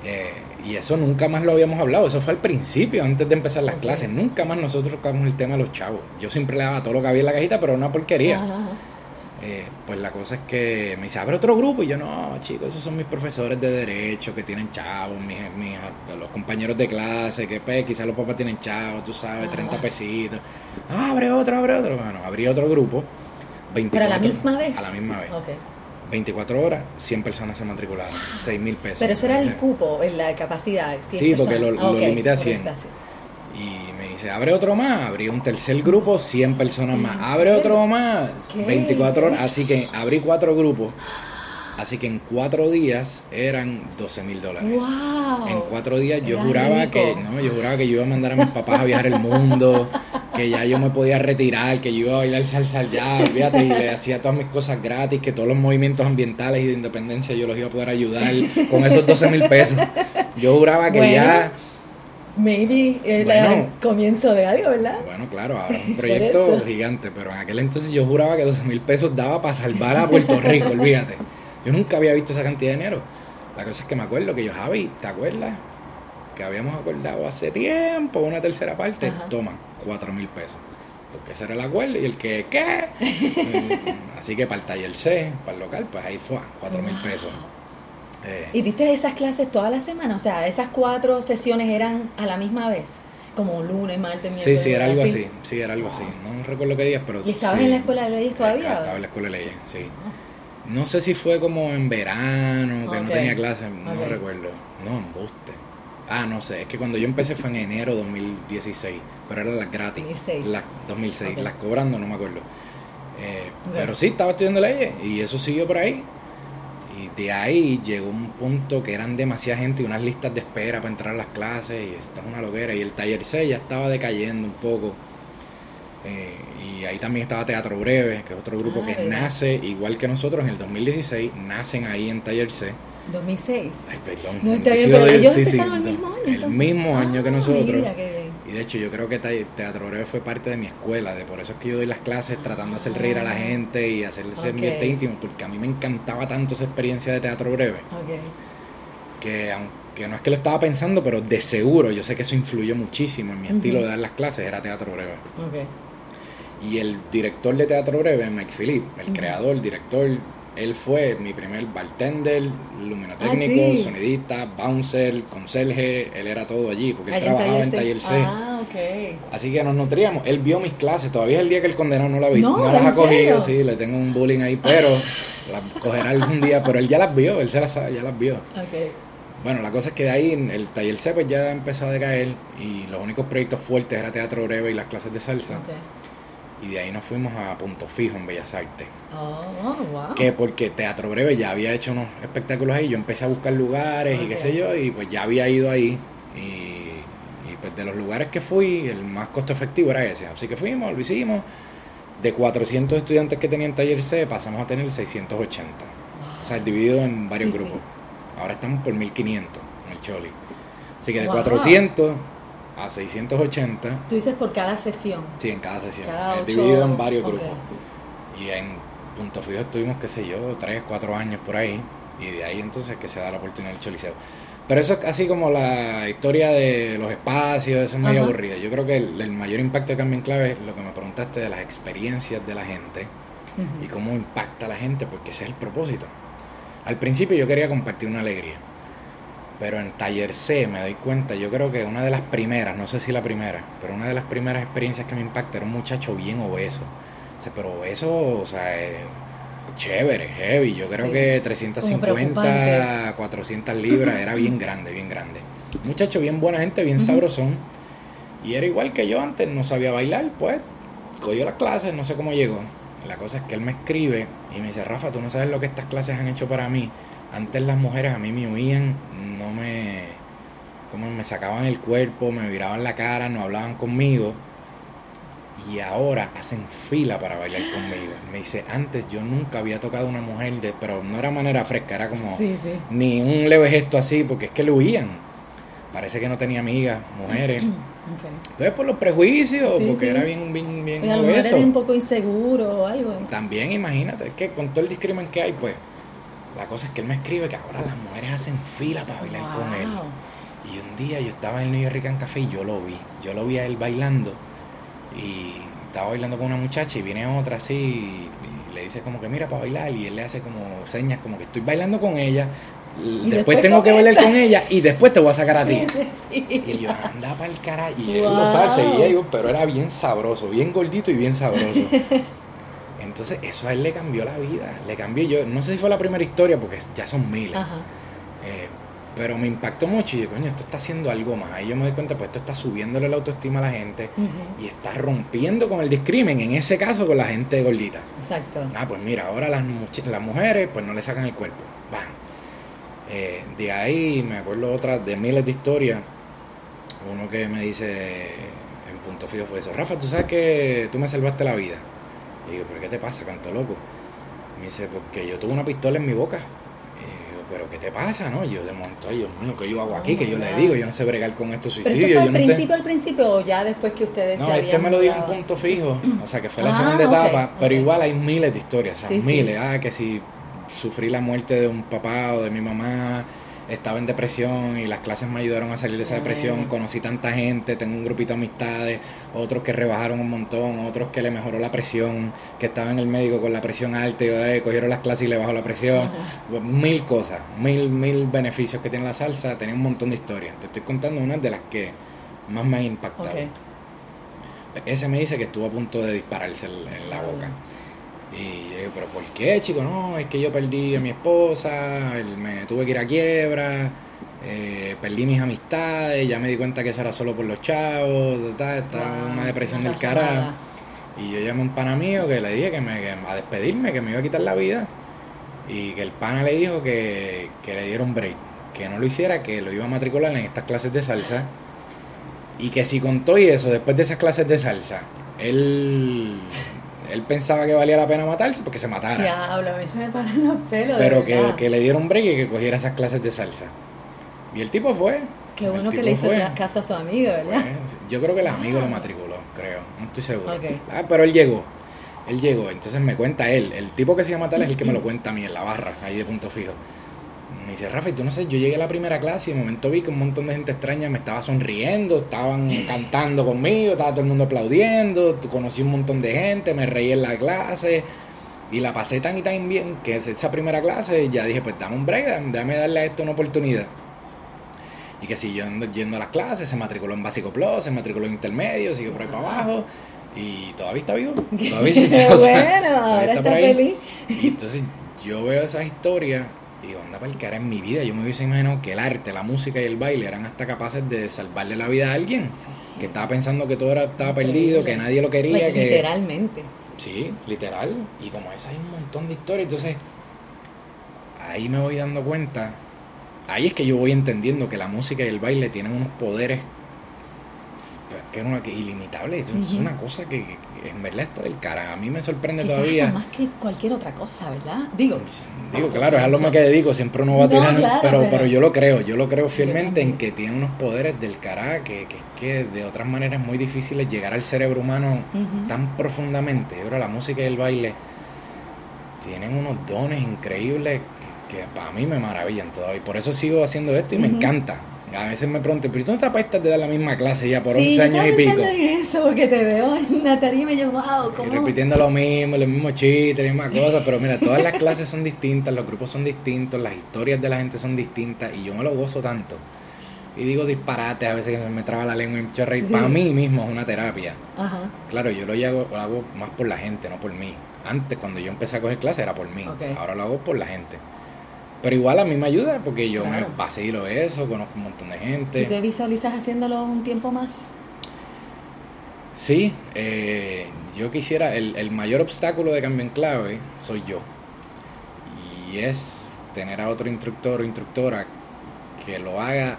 Eh, y eso nunca más lo habíamos hablado, eso fue al principio, antes de empezar las clases. Nunca más nosotros tocamos el tema de los chavos. Yo siempre le daba todo lo que había en la cajita, pero una porquería. Eh, pues la cosa es que me dice, abre otro grupo. Y yo, no, chicos, esos son mis profesores de derecho que tienen chavos, mis, mis los compañeros de clase, que pues, quizás los papás tienen chavos, tú sabes, 30 pesitos. Ah, abre otro, abre otro. Bueno, abrí otro grupo. 24, ¿Pero a la misma vez? A la misma vez. 24 horas, 100 personas se matricularon, <gasps> 6 mil pesos. Pero eso era el cupo, en la capacidad. sí, porque lo, limité a 100. Y me dice, abre otro más, abrí un tercer grupo, 100 personas más. Abre otro más, 24 horas. Así que abrí cuatro grupos. Así que en cuatro días eran 12 mil dólares. En cuatro días yo juraba que, no, yo juraba que yo iba a mandar a mis papás a viajar el mundo, <laughs> que ya yo me podía retirar, que yo iba a bailar salsa ya, fíjate, y le hacía todas mis cosas gratis, que todos los movimientos ambientales y de independencia yo los iba a poder ayudar con esos 12 mil pesos. Yo juraba que ya... Maybe era el comienzo de algo, ¿verdad? Bueno, claro, ahora es un <laughs> proyecto gigante, pero en aquel entonces yo juraba que 12 mil pesos daba para salvar a Puerto Rico, olvídate. Yo nunca había visto esa cantidad de dinero. La cosa es que me acuerdo que yo, Javi, ¿te acuerdas? Que habíamos acordado hace tiempo una tercera parte. Toma, cuatro mil pesos. Porque ese era el acuerdo. Y el que, ¿qué? <laughs> Así que para el taller C, para el local, pues ahí fue, cuatro mil pesos. Eh, ¿Y diste esas clases toda la semana? O sea, esas cuatro sesiones eran a la misma vez. Como lunes, martes, miércoles. Sí, sí, era algo así. Sí, era algo así. No recuerdo qué días, pero ¿Y estabas en la escuela de leyes todavía? Estaba en la escuela de leyes, sí. No sé si fue como en verano, que no tenía clases, no recuerdo. No, embuste. Ah, no sé, es que cuando yo empecé fue en enero 2016, pero eran las gratis. 2006. Las 2006, las cobrando, no me acuerdo. Eh, pero sí, estaba estudiando leyes y eso siguió por ahí. Y de ahí llegó un punto que eran demasiada gente y unas listas de espera para entrar a las clases y esto es una loquera. Y el taller 6 ya estaba decayendo un poco. Eh, y ahí también estaba Teatro Breve, que es otro grupo ah, que nace igual que nosotros en el 2016, nacen ahí en Taller C. 2006. Ay, perdón. No, está bien, pero ellos sí, el mismo año. El mismo año que ah, nosotros. y de hecho yo creo que Teatro Breve fue parte de mi escuela, de por eso es que yo doy las clases tratando de hacer reír a la ah. gente y hacerles okay. ambiente íntimo, porque a mí me encantaba tanto esa experiencia de Teatro Breve. Que aunque no es que lo estaba pensando, pero de seguro yo sé que eso influyó muchísimo en mi estilo de dar las clases, era Teatro Breve. Okay. Y el director de Teatro Breve, Mike Philip, el creador, el director, él fue mi primer bartender, luminotécnico, ah, sonidista, bouncer, conserje, él era todo allí, porque él trabajaba en Taller C. Ah, okay. Así que nos nutríamos. Él vio mis clases, todavía es el día que el condenado no la vi, no, las ha cogido, sí, le tengo un bullying ahí, pero las cogerá algún día, pero él ya las vio, él se las sabe, ya las vio. Okay. Bueno, la cosa es que de ahí el taller C pues ya empezó a decaer y los únicos proyectos fuertes era Teatro Breve y las clases de salsa. Y de ahí nos fuimos a Punto Fijo en Bellas Artes. Oh, wow. Que porque Teatro Breve ya había hecho unos espectáculos ahí, yo empecé a buscar lugares y qué sé yo, y pues ya había ido ahí. Y, y, pues de los lugares que fui, el más costo efectivo era ese. Así que fuimos, lo hicimos. De 400 estudiantes que tenían taller C, pasamos a tener 680. O sea, dividido en varios grupos. Ahora estamos por 1500 en el Choli. Así que de 400 a 680. ¿Tú dices por cada sesión? Sí, en cada sesión. dividido en varios grupos. Y en Punto Fijo estuvimos, qué sé yo, 3, 4 años por ahí. Y de ahí entonces que se da la oportunidad del Choliseo. Pero eso es así como la historia de los espacios, eso es muy aburrido. Yo creo que el, mayor impacto de Cambio en Clave es lo que me preguntaste de las experiencias de la gente y cómo impacta a la gente, porque ese es el propósito. Al principio yo quería compartir una alegría, pero en Taller C me doy cuenta, yo creo que una de las primeras, no sé si la primera, pero una de las primeras experiencias que me impacta era un muchacho bien obeso. O sea, pero obeso, o sea, chévere, heavy. Yo creo que 350, 400 libras era bien <clears throat> grande, bien grande. Muchacho bien buena gente, bien sabrosón. Y era igual que yo antes, no sabía bailar, pues cogió las clases, no sé cómo llegó. La cosa es que él me escribe y me dice, Rafa, tú no sabes lo que estas clases han hecho para mí. Antes las mujeres a mí me huían, no me... como me sacaban el cuerpo, me viraban la cara, no hablaban conmigo y ahora hacen fila para bailar conmigo. Me dice, antes yo nunca había tocado a una mujer, de, pero no era manera fresca, era como ni un leve gesto así, porque es que le huían. Parece que no tenía amigas, mujeres. <clears throat> Okay. Entonces por los prejuicios, porque era bien, bien, bien. Y a lo mejor era un poco inseguro o algo. También imagínate, es que con todo el discrimen que hay, pues, la cosa es que él me escribe que ahora las mujeres hacen fila para bailar con él. Y un día yo estaba en el New York Café y yo lo vi. Yo lo vi a él bailando y estaba bailando con una muchacha y viene otra así y le dice como que mira para bailar y él le hace como señas como que estoy bailando con ella después, tengo que bailar con ella y después te voy a sacar a ti <laughs> y yo anda para el carajo y él lo sabe seguía pero era bien sabroso bien gordito y bien sabroso <laughs> entonces eso a él le cambió la vida le cambió yo no sé si fue la primera historia porque ya son miles eh, pero me impactó mucho y yo, coño, esto está haciendo algo más. Ahí yo me doy cuenta, pues esto está subiéndole la autoestima a la gente y está rompiendo con el discrimen, en ese caso con la gente gordita. Exacto. Ah, pues mira, ahora las, las mujeres pues no le sacan el cuerpo. Van. Eh, de ahí me acuerdo otra de miles de historias. Uno que me dice en punto fijo fue eso. Rafa, tú sabes que tú me salvaste la vida. Y digo, ¿pero qué te pasa, canto loco? Me dice, porque yo tuve una pistola en mi boca pero ¿qué te pasa? no Yo de momento, ay Dios mío, ¿qué yo hago aquí? que yo le digo? Yo no sé bregar con estos suicidios. ¿Pero esto fue al principio, al principio o ya después que ustedes No, este me lo dio en punto fijo, o sea que fue la ah, segunda etapa, pero igual hay miles de historias, o sea, miles. Ah, que si sufrí la muerte de un papá o de mi mamá, estaba en depresión y las clases me ayudaron a salir de esa depresión. Conocí tanta gente, tengo un grupito de amistades, otros que rebajaron un montón, otros que le mejoró la presión, que estaban en el médico con la presión alta y eh, cogieron las clases y le bajó la presión. Mil cosas, mil, mil beneficios que tiene la salsa. Tenía un montón de historias. Te estoy contando una de las que más me han impactado. Ese me dice que estuvo a punto de dispararse en la boca. Y yo digo, pero ¿por qué, chico? No, es que yo perdí a mi esposa, me tuve que ir a quiebra, eh, perdí mis amistades, ya me di cuenta que eso era solo por los chavos, estaba una depresión del carajo. Y yo llamé a un pana mío que le dije que, me, a despedirme, que me iba a quitar la vida. Y que el pana le dijo que, que le dieron break, que no lo hiciera, que lo iba a matricular en estas clases de salsa. Y que si contó y eso, después de esas clases de salsa, él él pensaba que valía la pena matarse porque se matara. Diablo, a mí se me paran los pelos. Pero que, que, le dieron break y que cogiera esas clases de salsa. Y el tipo fue. Qué bueno que le hizo caso a su amigo, ¿verdad? yo creo que el amigo lo matriculó, creo. No estoy seguro. Ah, pero él llegó. Él llegó. Entonces me cuenta él. El tipo que se llama tal es el que me lo cuenta a mí en la barra, ahí de punto fijo. Me dice, Rafa, tú no sé, yo llegué a la primera clase y de momento vi que un montón de gente extraña me estaba sonriendo, estaban <laughs> cantando conmigo, estaba todo el mundo aplaudiendo, conocí un montón de gente, me reí en la clase y la pasé tan y tan bien que esa primera clase ya dije, pues dame un break, déjame darle a esto una oportunidad. Y que siguió yendo a las clases, se matriculó en Básico Plus, se matriculó en Intermedio, siguió por ahí para abajo y todavía está vivo. <laughs> Todavía, <laughs> bueno, ahora está, feliz. Y entonces yo veo esas historias Y digo, anda para el cara en mi vida. Yo me hubiese imaginado que el arte, la música y el baile eran hasta capaces de salvarle la vida a alguien. Que estaba pensando que todo era, estaba perdido, que nadie lo quería. Pues, que... Literalmente. Sí, literal. Y como esa hay un montón de historias. Entonces, ahí me voy dando cuenta. Ahí es que yo voy entendiendo que la música y el baile tienen unos poderes que es una que ilimitable. Es, una cosa que, en verdad está del cara. A mí me sorprende todavía. más que cualquier otra cosa, ¿verdad? Digo, digo claro, es a lo que dedico. Siempre uno va a tirar. pero, pero, yo lo creo. Yo lo creo fielmente en que tiene unos poderes del cara que, que, que de otras maneras es muy difícil llegar al cerebro humano tan profundamente. Yo la música y el baile tienen unos dones increíbles que, para mí me maravillan todavía. Por eso sigo haciendo esto y me encanta. A veces me pregunto, pero tú no te apestas de dar la misma clase ya por 11 años y pico. en eso, porque te veo en la tarima y yo, wow, ¿cómo? Y repitiendo lo mismo, los mismos chistes, las mismas cosas, pero mira, todas las clases son distintas, los grupos son distintos, las historias de la gente son distintas y yo me lo gozo tanto. Y digo disparates, a veces que me traba la lengua y me echo reír. Para mí mismo es una terapia. Ajá. Claro, yo lo hago, lo hago más por la gente, no por mí. Antes, cuando yo empecé a coger clases, era por mí. Ahora lo hago por la gente. Pero igual a mí me ayuda porque yo me vacilo eso, conozco un montón de gente. ¿Tú te visualizas haciéndolo un tiempo más? Sí, eh, yo quisiera, el, el, mayor obstáculo de cambio en clave soy yo. Y es tener a otro instructor o instructora que lo haga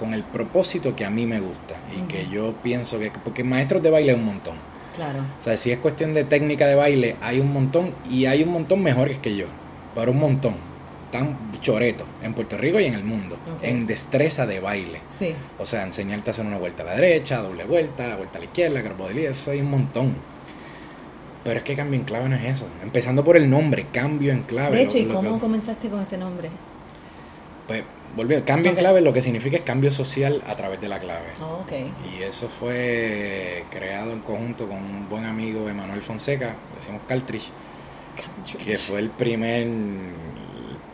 con el propósito que a mí me gusta y que yo pienso que, porque maestros de baile hay un montón. Claro. O sea, si es cuestión de técnica de baile, hay un montón y hay un montón mejores que yo, pero un montón tan choreto en Puerto Rico y en el mundo, en destreza de baile. Sí. O sea, enseñarte a hacer una vuelta a la derecha, doble vuelta, vuelta a la izquierda, carbodelía, eso hay un montón. Pero es que cambio en clave no es eso. Empezando por el nombre, cambio en clave. De hecho, ¿y cómo comenzaste con ese nombre? Pues, volvió, cambio en clave lo que significa es cambio social a través de la clave. Oh, okay. Y eso fue creado en conjunto con un buen amigo, Emanuel Fonseca, decimos Caltrich, que fue el primer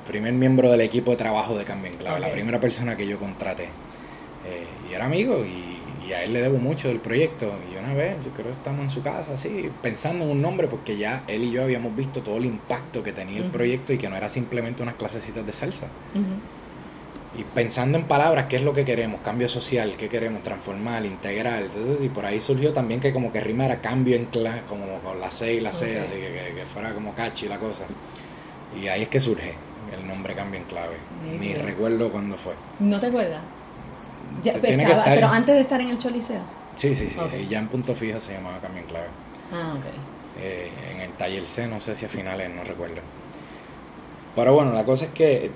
primer miembro del equipo de trabajo de Cambio en Clave, la primera persona que yo contraté. Eh, y era amigo y, a él le debo mucho del proyecto. Y una vez, yo creo que estamos en su casa, así, pensando en un nombre, porque ya él y yo habíamos visto todo el impacto que tenía el proyecto y que no era simplemente unas clasecitas de salsa. Y pensando en palabras, ¿qué es lo que queremos? Cambio social, ¿qué queremos? Transformar, integrar. y por ahí surgió también que como que rima era cambio en clave, como con la C y la C, así que, que, fuera como catchy la cosa. Y ahí es que surge el nombre cambia en clave. Ni recuerdo cuándo fue. ¿No te acuerdas? pero antes de estar en el Choliseo. Sí, sí, sí, sí, ya en punto fijo se llamaba Cambio en Clave. Ah, ok. Eh, en el taller C, no sé si a finales, no recuerdo. Pero bueno, la cosa es que,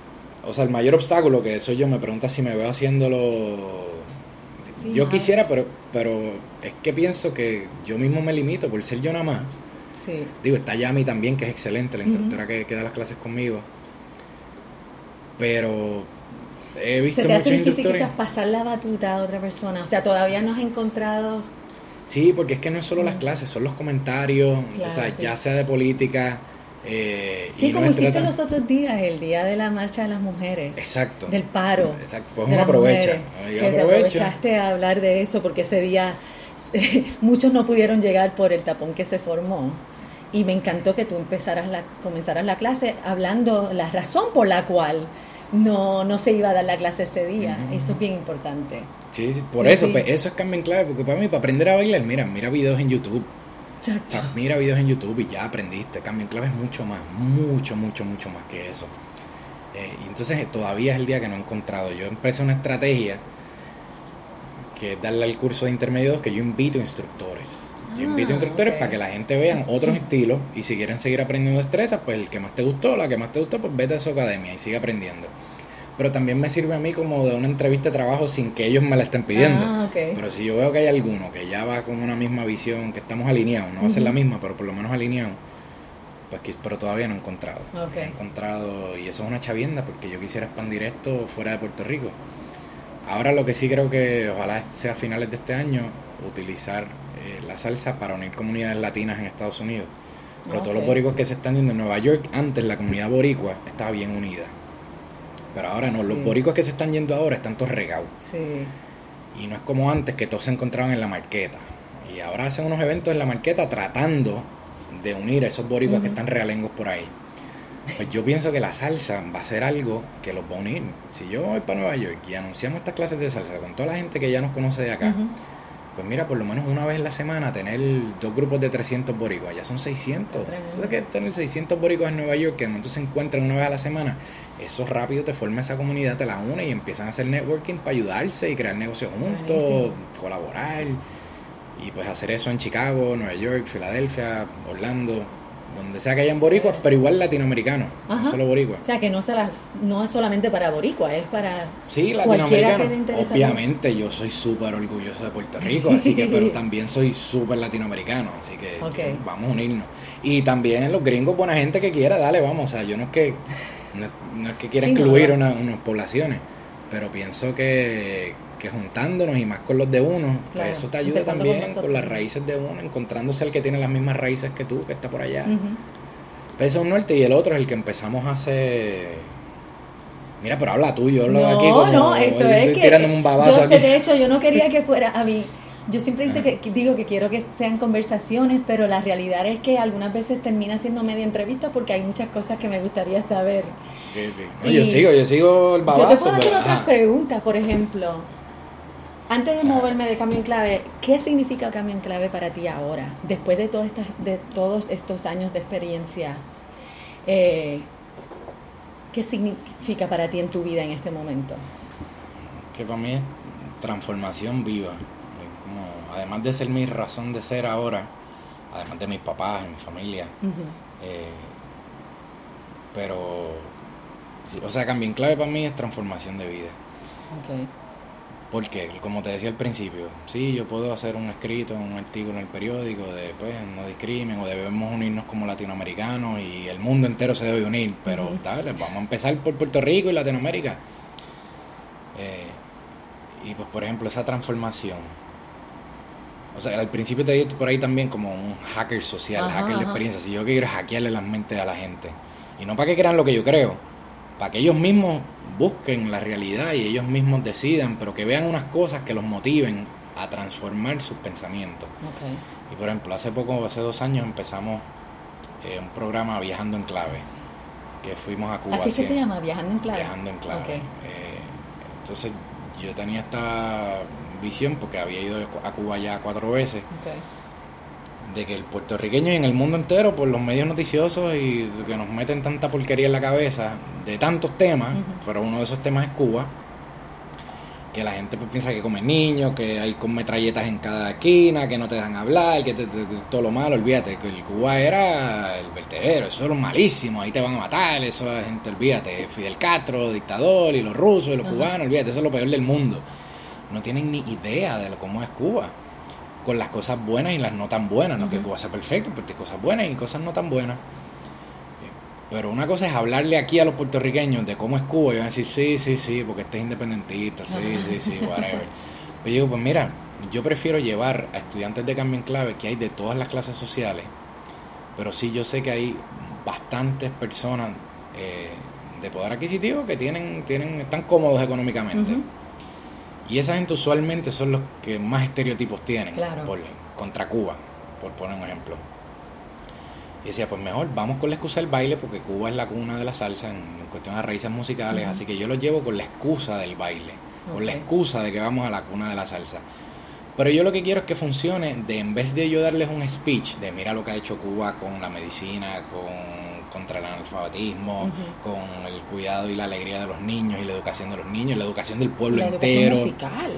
o sea, el mayor obstáculo que soy yo me pregunta si me veo haciéndolo. yo quisiera, pero, pero es que pienso que yo mismo me limito por ser yo nada más. Sí. Digo, está Yami también, que es excelente, la instructora que, que da las clases conmigo pero he visto ¿Se te hace difícil quizás pasar la batuta a otra persona? O sea, todavía no has encontrado... Sí, porque es que no es solo las clases, son los comentarios, o sea, ya sea de política... Eh, sí, como hiciste los otros días, el día de la marcha de las mujeres. Exacto. Del paro. Exacto, pues uno aprovecha. que aprovechaste a hablar de eso porque ese día <laughs> muchos no pudieron llegar por el tapón que se formó y me encantó que tú empezaras la, comenzaras la clase hablando la razón por la cual no, no se iba a dar la clase ese día. Eso es bien importante. Sí, por eso, Pues, eso es cambio en clave, porque para mí, para aprender a bailar, mira, mira videos en YouTube. Mira videos en YouTube y ya aprendiste. Cambio en clave es mucho más, mucho, mucho, mucho más que eso. Eh, y entonces todavía es el día que no he encontrado. Yo empecé una estrategia que es darle al curso de intermedios que yo invito instructores. Yo invito a instructores para que la gente vean otros estilos y si quieren seguir aprendiendo destrezas, pues el que más te gustó, la que más te gustó, pues vete a su academia y sigue aprendiendo. Pero también me sirve a mí como de una entrevista de trabajo sin que ellos me la estén pidiendo. Ah, pero si yo veo que hay alguno que ya va con una misma visión, que estamos alineados, no va a ser la misma, pero por lo menos alineados, pues pero todavía no he encontrado. He encontrado, y eso es una chavienda porque yo quisiera expandir esto fuera de Puerto Rico. Ahora lo que sí creo que ojalá sea a finales de este año, utilizar eh, la salsa para unir comunidades latinas en Estados Unidos. Pero todos los boricuas que se están yendo en Nueva York, antes la comunidad boricua estaba bien unida. Pero ahora no, los boricuas que se están yendo ahora están todos regados. Y no es como antes que todos se encontraban en la marqueta. Y ahora hacen unos eventos en la marqueta tratando de unir a esos boricuas que están realengos por ahí. Pues yo pienso que la salsa va a ser algo que los va a unir. Si yo voy para Nueva York y anunciamos estas clases de salsa con toda la gente que ya nos conoce de acá, pues mira, por lo menos una vez en la semana tener dos grupos de 300 boricuas, ya son 600. Eso es que tener 600 boricuas en Nueva York, que entonces se encuentran una vez a la semana, eso rápido te forma esa comunidad, te la une y empiezan a hacer networking para ayudarse y crear negocios juntos, colaborar. Y pues hacer eso en Chicago, Nueva York, Filadelfia, Orlando donde sea que hayan boricuas, pero igual latinoamericanos, no solo boricuas. O sea, que no, se las, no es solamente para boricuas, es para sí, cualquiera Obviamente yo soy súper orgulloso de Puerto Rico, así que, pero <laughs> también soy súper latinoamericano, así que, vamos a unirnos. Y también los gringos, buena gente que quiera, dale, vamos, o sea, yo no es que, no, es que quiera excluir unas poblaciones, pero pienso que, que juntándonos y más con los de uno, pues eso te ayuda también con, las raíces de uno, encontrándose el que tiene las mismas raíces que tú, que está por allá. Pues eso es un norte y el otro es el que empezamos hace... Mira, pero habla tú, yo hablo no, aquí como no, esto es que un yo sé, de hecho, yo no quería <laughs> que fuera a mí. Yo siempre dice que, digo que quiero que sean conversaciones, pero la realidad es que algunas veces termina siendo media entrevista porque hay muchas cosas que me gustaría saber. yo sigo, yo sigo el babazo. Yo te puedo hacer otras preguntas, por ejemplo. Antes de moverme de cambio en clave, ¿qué significa cambio en clave para ti ahora? Después de, todas estas, de todos estos años de experiencia, eh, ¿qué significa para ti en tu vida en este momento? Que para mí es transformación viva. Como, además de ser mi razón de ser ahora, además de mis papás y mi familia, eh, pero, o sea, cambio en clave para mí es transformación de vida. Okay. Porque, como te decía al principio, sí, yo puedo hacer un escrito, un artículo en el periódico de, pues, no discrimen o debemos unirnos como latinoamericanos y el mundo entero se debe unir, pero vamos a empezar por Puerto Rico y Latinoamérica. Eh, y pues, por ejemplo, esa transformación. O sea, al principio te di por ahí también como un hacker social, hacker de experiencia. Si yo quiero hackearle las mentes a la gente. Y no para que crean lo que yo creo, para que ellos mismos busquen la realidad y ellos mismos decidan, pero que vean unas cosas que los motiven a transformar sus pensamientos. Y por ejemplo, hace poco, hace dos años, empezamos eh, un programa Viajando en Clave, que fuimos a Cuba. ¿Así que se llama? Viajando en Clave. Viajando en Clave. Eh, entonces yo tenía esta visión porque había ido a Cuba ya cuatro veces de que el puertorriqueño y en el mundo entero, por los medios noticiosos y que nos meten tanta porquería en la cabeza de tantos temas, pero uno de esos temas es Cuba, que la gente pues piensa que come niños, que hay con metralletas en cada esquina, que no te dejan hablar, que todo lo malo, olvídate, que el Cuba era el vertedero, eso es lo malísimo, ahí te van a matar, eso es gente, olvídate, Fidel Castro, dictador, y los rusos y los cubanos, olvídate, eso es lo peor del mundo. No tienen ni idea de cómo es Cuba con las cosas buenas y las no tan buenas, no que Cuba sea perfecto, pero hay cosas buenas y cosas no tan buenas. Pero una cosa es hablarle aquí a los puertorriqueños de cómo es Cuba y van a decir, sí, sí, sí, porque este es independentista, sí, sí, sí, <laughs> whatever. Pero digo, pues mira, yo prefiero llevar a estudiantes de cambio en clave que hay de todas las clases sociales, pero sí yo sé que hay bastantes personas eh, de poder adquisitivo que tienen, tienen, están cómodos económicamente. Y esa gente usualmente son los que más estereotipos tienen por, contra Cuba, por poner un ejemplo. Y decía, pues mejor vamos con la excusa del baile, porque Cuba es la cuna de la salsa en, cuestión de raíces musicales, así que yo los llevo con la excusa del baile, con la excusa de que vamos a la cuna de la salsa. Pero yo lo que quiero es que funcione de en vez de yo darles un speech de mira lo que ha hecho Cuba con la medicina, con contra el analfabetismo, con el cuidado y la alegría de los niños y la educación de los niños, la educación del pueblo la entero. musical.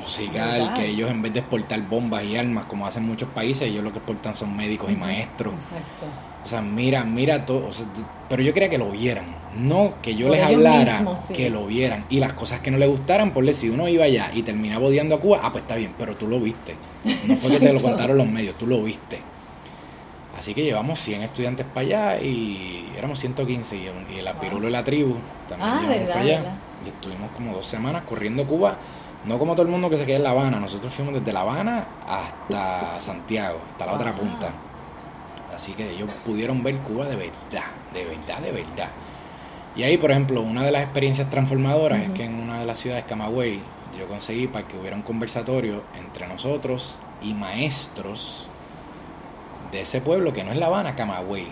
Musical, que ellos en vez de exportar bombas y armas como hacen muchos países, ellos lo que exportan son médicos y maestros. Exacto. O sea, mira, mira todo. pero yo quería que lo vieran. No que yo les hablara, que lo vieran. Y las cosas que no les gustaran, por si uno iba allá y terminaba odiando a Cuba, ah, pues está bien, pero tú lo viste. No fue que te lo contaron los medios, tú lo viste. Así que llevamos 100 estudiantes para allá y éramos 115 y, y la pirulo y la tribu también ah, llevamos para allá. Y estuvimos como dos semanas corriendo Cuba, no como todo el mundo que se queda en La Habana, nosotros fuimos desde La Habana hasta Santiago, hasta la otra punta. Así que ellos pudieron ver Cuba de verdad, de verdad, de verdad. Y ahí, por ejemplo, una de las experiencias transformadoras es que en una de las ciudades, Camagüey, yo conseguí para que hubiera un conversatorio entre nosotros y maestros de ese pueblo que no es La Habana, Camagüey.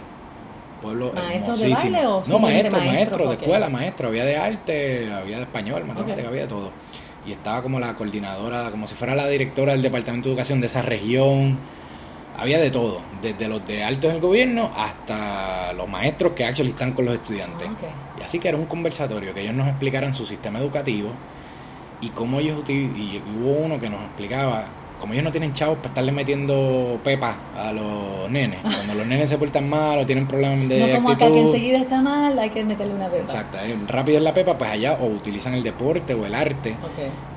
pueblo ¿Maestros de baile o No, maestro, maestro, de escuela, maestro. Había de arte, había de español, matemática, había de todo. Y estaba como la coordinadora, como si fuera la directora del Departamento de Educación de esa región. Había de todo, desde los de altos en el gobierno hasta los maestros que actually están con los estudiantes. Ah, y así que era un conversatorio, que ellos nos explicaran su sistema educativo y cómo ellos y hubo uno que nos explicaba como ellos no tienen chavos para estarle metiendo pepa a los nenes. Cuando los nenes se portan mal o tienen problemas de No como acá que enseguida está mal, hay que meterle una pepa. Exacto, rápido en la pepa, pues allá o utilizan el deporte o el arte.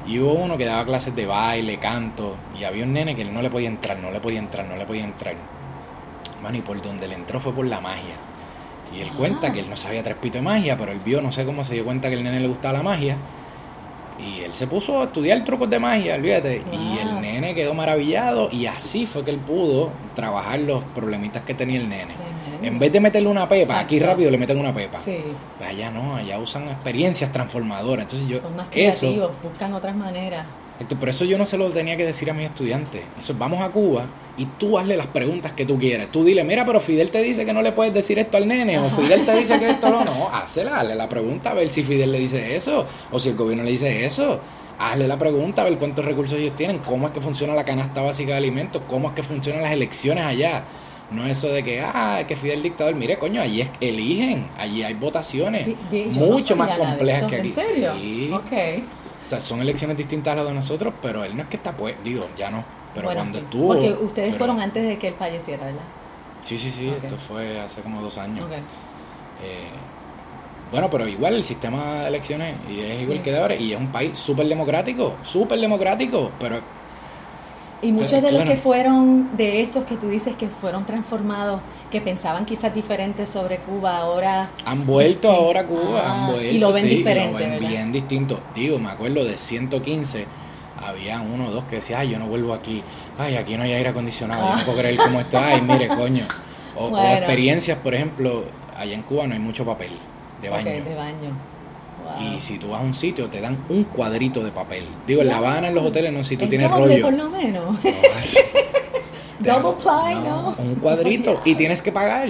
Y hubo uno que daba clases de baile, canto, y había un nene que no le podía entrar, no le podía entrar, no le podía entrar. Mano, y por donde le entró fue por la magia. Y él cuenta ah. que él no sabía tres pitos de magia, pero él vio, no sé cómo se dio cuenta que el nene le gustaba la magia y él se puso a estudiar trucos de magia, olvídate. Y el nene quedó maravillado y así fue que él pudo trabajar los problemitas que tenía el nene. En vez de meterle una pepa, aquí rápido le meten una pepa. Sí. Pues allá no, allá usan experiencias transformadoras. Entonces yo, Son más creativos, buscan otras maneras. Por eso yo no se lo tenía que decir a mis estudiantes. Eso, vamos a Cuba y tú hazle las preguntas que tú quieras. Tú dile, mira, pero Fidel te dice que no le puedes decir esto al nene, o Fidel te dice que esto <laughs> no. No, hazle, hazle la pregunta a ver si Fidel le dice eso, o si el gobierno le dice eso. Hazle la pregunta a ver cuántos recursos ellos tienen, cómo es que funciona la canasta básica de alimentos, cómo es que funcionan las elecciones allá. No eso de que, ah, que Fidel dictador. Mire, coño, allí eligen, allí hay votaciones mucho más complejas que aquí. ¿En serio? O sea, son elecciones distintas a las de nosotros, pero él no es que está, pues, digo, ya no. Pero cuando estuvo. Porque ustedes fueron antes de que él falleciera, ¿verdad? Sí, sí, sí, esto fue hace como dos años. Eh, bueno, pero igual el sistema de elecciones y es igual que de ahora y es un país súper democrático, súper democrático, pero... Y muchos de los que fueron, de esos que tú dices que fueron transformados, que pensaban quizás diferente sobre Cuba, ahora... Han vuelto ahora a Cuba, han vuelto, ah, Y lo ven diferente, lo ven bien distinto. Digo, me acuerdo de 115 había uno o dos que decían, ay, yo no vuelvo aquí, ay, aquí no hay aire acondicionado, yo no puedo creer cómo está, ay, mire, <laughs> coño. O, experiencias, por ejemplo, allá en Cuba no hay mucho papel de baño. de baño. Y si tú vas a un sitio, te dan un cuadrito de papel. Digo, en La Habana, en los hoteles, no, si tú tienes rollo. por lo menos. <laughs> Double ply, no, Un cuadrito <laughs> y tienes que pagar.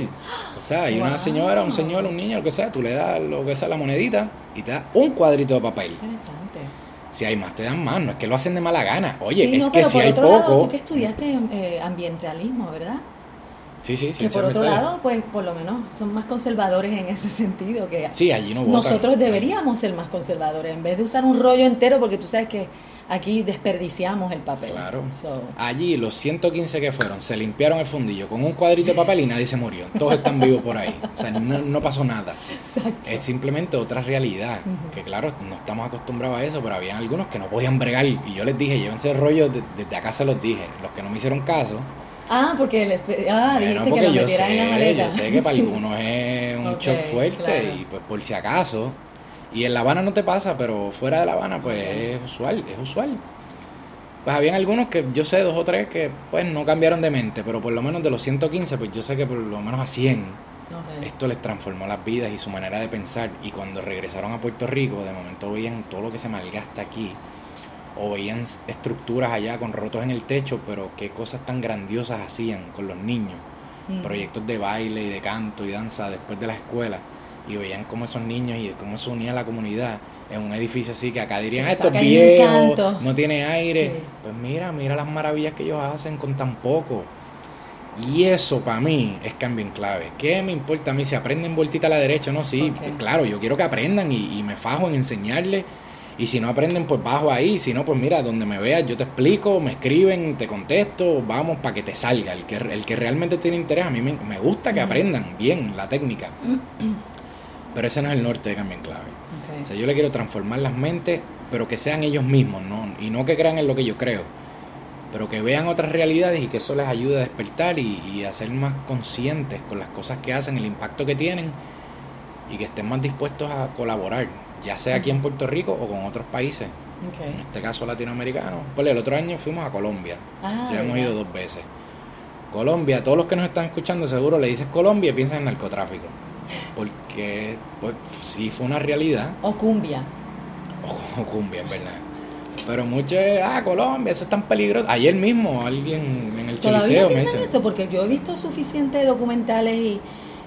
O sea, hay una señora, un señor, un niño, lo que sea, tú le das lo que sea la monedita y te da un cuadrito de papel. Interesante. Si hay más, te dan más. No es que lo hacen de mala gana. Oye, es que si hay poco. Lado, tú que estudiaste eh, ambientalismo, ¿verdad? Sí, sí, sí. Que por otro lado, pues por lo menos son más conservadores en ese sentido. que Sí, allí no Nosotros deberíamos ser más conservadores. En vez de usar un rollo entero, porque tú sabes que aquí desperdiciamos el papel. Claro. Allí los 115 que fueron se limpiaron el fundillo con un cuadrito de papel y nadie se murió. Todos están vivos por ahí. O sea, no, pasó nada. Exacto. Es simplemente otra realidad. Que claro, no estamos acostumbrados a eso, pero había algunos que no podían bregar. Y yo les dije, llévense el rollo, desde acá se los dije. Los que no me hicieron caso. Ah, porque les ah, dijiste que los metieran en la maleta. Yo sé que para <laughs> algunos es un shock fuerte y pues por si acaso y en La Habana no te pasa, pero fuera de La Habana, pues es usual, es usual. Pues habían algunos que yo sé, dos o tres, que pues no cambiaron de mente, pero por lo menos de los 115, pues yo sé que por lo menos a 100 esto les transformó las vidas y su manera de pensar. Y cuando regresaron a Puerto Rico, de momento veían todo lo que se malgasta aquí, o veían estructuras allá con rotos en el techo, pero qué cosas tan grandiosas hacían con los niños. Mm. Proyectos de baile y de canto y danza después de la escuela y veían cómo esos niños y cómo se unía la comunidad en un edificio así que acá dirían esto es viejo, no tiene aire. Pues mira, mira las maravillas que ellos hacen con tan poco. Y eso para mí es cambio en clave. ¿Qué me importa a mí si aprenden vueltita a la derecha? No, sí, claro, yo quiero que aprendan y, me fajo en enseñarles. Y si no aprenden, pues bajo ahí. Si no, pues mira, donde me veas, yo te explico, me escriben, te contesto, vamos para que te salga. El que, el que realmente tiene interés, a mí me, me gusta que aprendan bien la técnica. <clears throat> Pero ese no es el norte de Cambio en Clave. O sea, yo le quiero transformar las mentes, pero que sean ellos mismos, ¿no? Y no que crean en lo que yo creo, pero que vean otras realidades y que eso les ayude a despertar y, a ser más conscientes con las cosas que hacen, el impacto que tienen y que estén más dispuestos a colaborar, ya sea aquí en Puerto Rico o con otros países. En este caso latinoamericano. Pues el otro año fuimos a Colombia. Ah, ya hemos ido dos veces. Colombia, todos los que nos están escuchando seguro le dices Colombia y piensan en narcotráfico porque pues sí fue una realidad. O cumbia. O, cumbia, es verdad. Pero muchos, ah, Colombia, eso es tan peligroso. Ayer mismo alguien en el Choliseo me dice. eso? Porque yo he visto suficientes documentales y,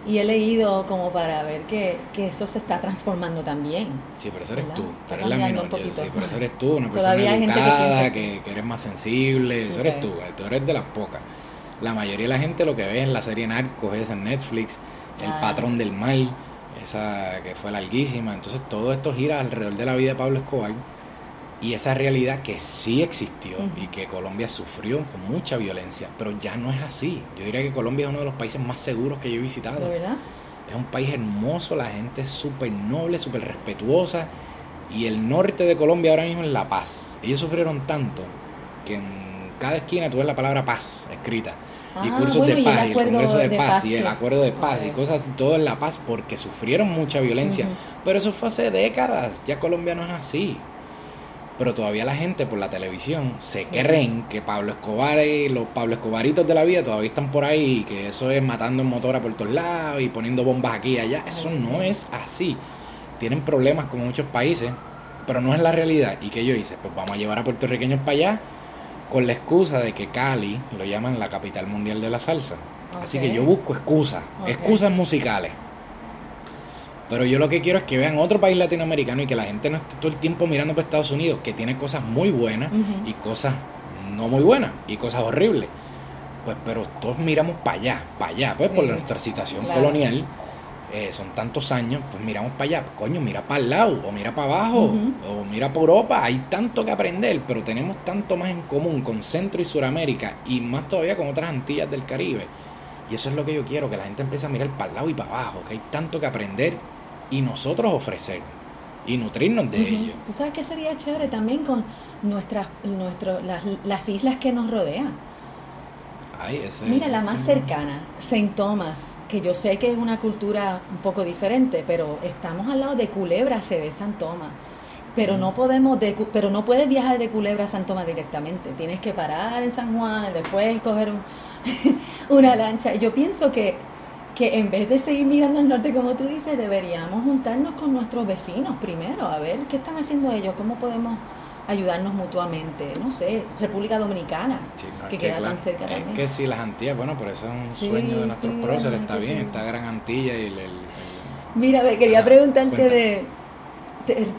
Y he leído como para ver que, que eso se está transformando también. Sí, pero eso eres tú. eres la menor. sí, pero eso eres tú, una persona educada, que, que, eres más sensible. Eso eres tú. Tú eres de las pocas. La mayoría de la gente lo que ve en la serie Narcos es en Netflix, El. Patrón del Mal, esa que fue larguísima. Entonces todo esto gira alrededor de la vida de Pablo Escobar y esa realidad que sí existió y que Colombia sufrió con mucha violencia, pero ya no es así. Yo diría que Colombia es uno de los países más seguros que yo he visitado. ¿De verdad? Es un país hermoso, la gente es súper noble, súper respetuosa y el norte de Colombia ahora mismo es la paz. Ellos sufrieron tanto que en cada esquina tú ves la palabra paz escrita. Y ah, cursos de paz, y el, Congreso de, paz, y el acuerdo de paz, y cosas todo en la paz, porque sufrieron mucha violencia. Pero eso fue hace décadas, ya Colombia no es así pero todavía la gente por la televisión se creen que Pablo Escobar y los Pablo Escobaritos de la vida todavía están por ahí, que eso es matando en motora por todos lados y poniendo bombas aquí y allá. Eso no es así. Tienen problemas como muchos países, pero no es la realidad. ¿Y qué yo hice? Pues vamos a llevar a puertorriqueños para allá con la excusa de que Cali lo llaman la capital mundial de la salsa. Así que yo busco excusas, excusas musicales pero yo lo que quiero es que vean otro país latinoamericano y que la gente no esté todo el tiempo mirando para Estados Unidos, que tiene cosas muy buenas y cosas no muy buenas y cosas horribles. Pues, pero todos miramos para allá, para allá, pues por nuestra situación colonial. Eh, son tantos años, pues miramos para allá, coño, mira para el lado, o mira para abajo, o mira para Europa, hay tanto que aprender, pero tenemos tanto más en común con Centro y Suramérica, y más todavía con otras Antillas del Caribe. Y eso es lo que yo quiero, que la gente empiece a mirar para el lado y para abajo, que hay tanto que aprender y nosotros ofrecer y nutrirnos de ellos. ¿Tú sabes qué sería chévere también con nuestras, nuestro, las, las islas que nos rodean? Ay, ese Mira, la más cercana, Saint Thomas, que yo sé que es una cultura un poco diferente, pero estamos al lado de Culebra, se ve San Tomás. Pero no podemos, de, pero no puedes viajar de Culebra a San Tomás directamente. Tienes que parar en San Juan, después coger un, <laughs> una lancha. Yo pienso que que en vez de seguir mirando al norte como tú dices, deberíamos juntarnos con nuestros vecinos primero, a ver qué están haciendo ellos, cómo podemos ayudarnos mutuamente, no sé, República Dominicana, que, queda tan cerca también. Es que si las Antillas, bueno, por eso es un sueño de nuestros próceres, está bien, está Gran Antilla y el... Mira, me quería preguntarte de,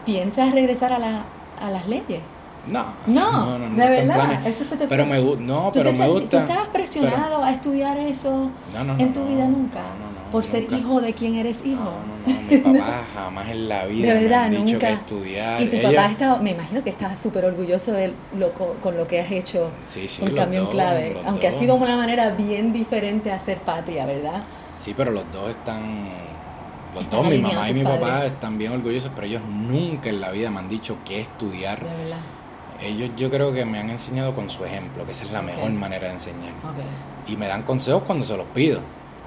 ¿piensas regresar a, la, a las leyes? No, no, no, de verdad, eso se te Pero me, no, pero me gusta. ¿Tú estabas presionado a estudiar eso en tu vida nunca? por ser hijo de quien eres hijo. No, no, no, mi papá <laughs> jamás en la vida de verdad, me ha dicho que estudiar. Y tu papá estaba, me imagino que estaba súper orgulloso de lo, con lo que has hecho sí, sí, con Cambio en Clave, aunque ha sido una manera bien diferente a ser patria, ¿verdad? Sí, pero los dos están los dos, mi mamá y mi papá están bien orgullosos, pero ellos nunca en la vida me han dicho qué estudiar. De verdad ellos yo creo que me han enseñado con su ejemplo, que esa es la mejor manera de enseñar. Y me dan consejos cuando se los pido.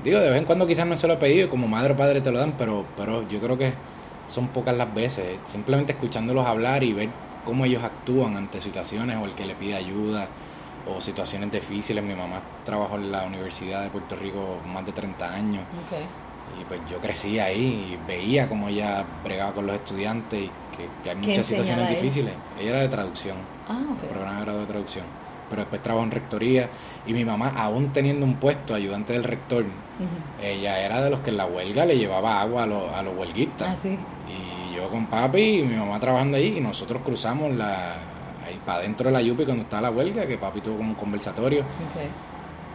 Digo, de vez en cuando quizás no se lo he pedido, como madre o padre te lo dan, pero, pero yo creo que son pocas las veces. Simplemente escuchándolos hablar y ver cómo ellos actúan ante situaciones o el que le pide ayuda o situaciones difíciles. Mi mamá trabajó en la Universidad de Puerto Rico más de 30 años. Y pues yo crecí ahí y veía cómo ella bregaba con los estudiantes y que, hay muchas situaciones difíciles. Ella era de traducción, ah, programa de de traducción. Pero después trabajó en rectoría y mi mamá, aún teniendo un puesto ayudante del rector, ella era de los que en la huelga le llevaba agua a, los, a los huelguistas. Ah, y yo con papi y mi mamá trabajando ahí y nosotros cruzamos la ahí para adentro de la Yupi cuando estaba la huelga, que papi tuvo como un conversatorio.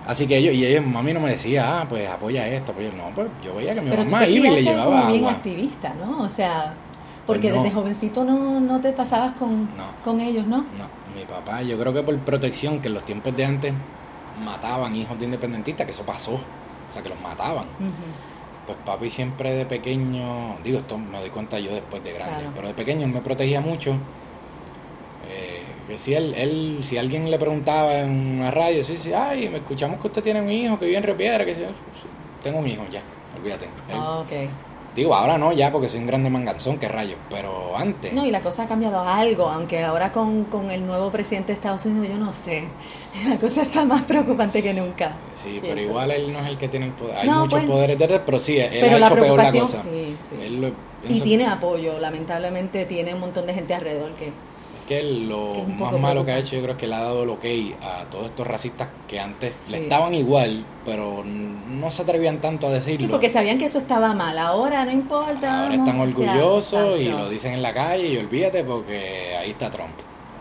Así que ellos, y ellos, mami no me decía, ah, pues apoya esto, apoya. No, pues yo veía que mi mamá iba y le llevaba como bien activista, ¿no? O sea, porque desde jovencito no, no te pasabas con, con ellos, ¿no? No, mi papá, yo creo que por protección, que en los tiempos de antes mataban hijos de independentistas, que eso pasó, o sea, que los mataban. Pues papi siempre de pequeño, digo, esto me doy cuenta yo después de grande, pero de pequeño me protegía mucho. Que si él, él, si alguien le preguntaba en una radio, sí, sí, ay, me escuchamos que usted tiene un hijo que vive en Repiedra, que sí, tengo un hijo, ya, olvídate. ah, ok. Digo, ahora no, ya porque soy un grande manganzón, qué rayos, pero antes. No, y la cosa ha cambiado algo, aunque ahora con, el nuevo presidente de Estados Unidos, yo no sé. <laughs> La cosa está más preocupante que nunca. Sí, pero igual él no es el que tiene el poder. Hay muchos pues, poderes de pero sí, él pero ha la hecho preocupación, peor la cosa. Sí, sí. y tiene apoyo, lamentablemente tiene un montón de gente alrededor que que lo más malo que ha hecho yo creo que le ha dado el ok a todos estos racistas que antes le estaban igual, pero no se atrevían tanto a decirlo. Sí, porque sabían que eso estaba mal, ahora no importa. Ahora están orgullosos y lo dicen en la calle y olvídate porque ahí está Trump,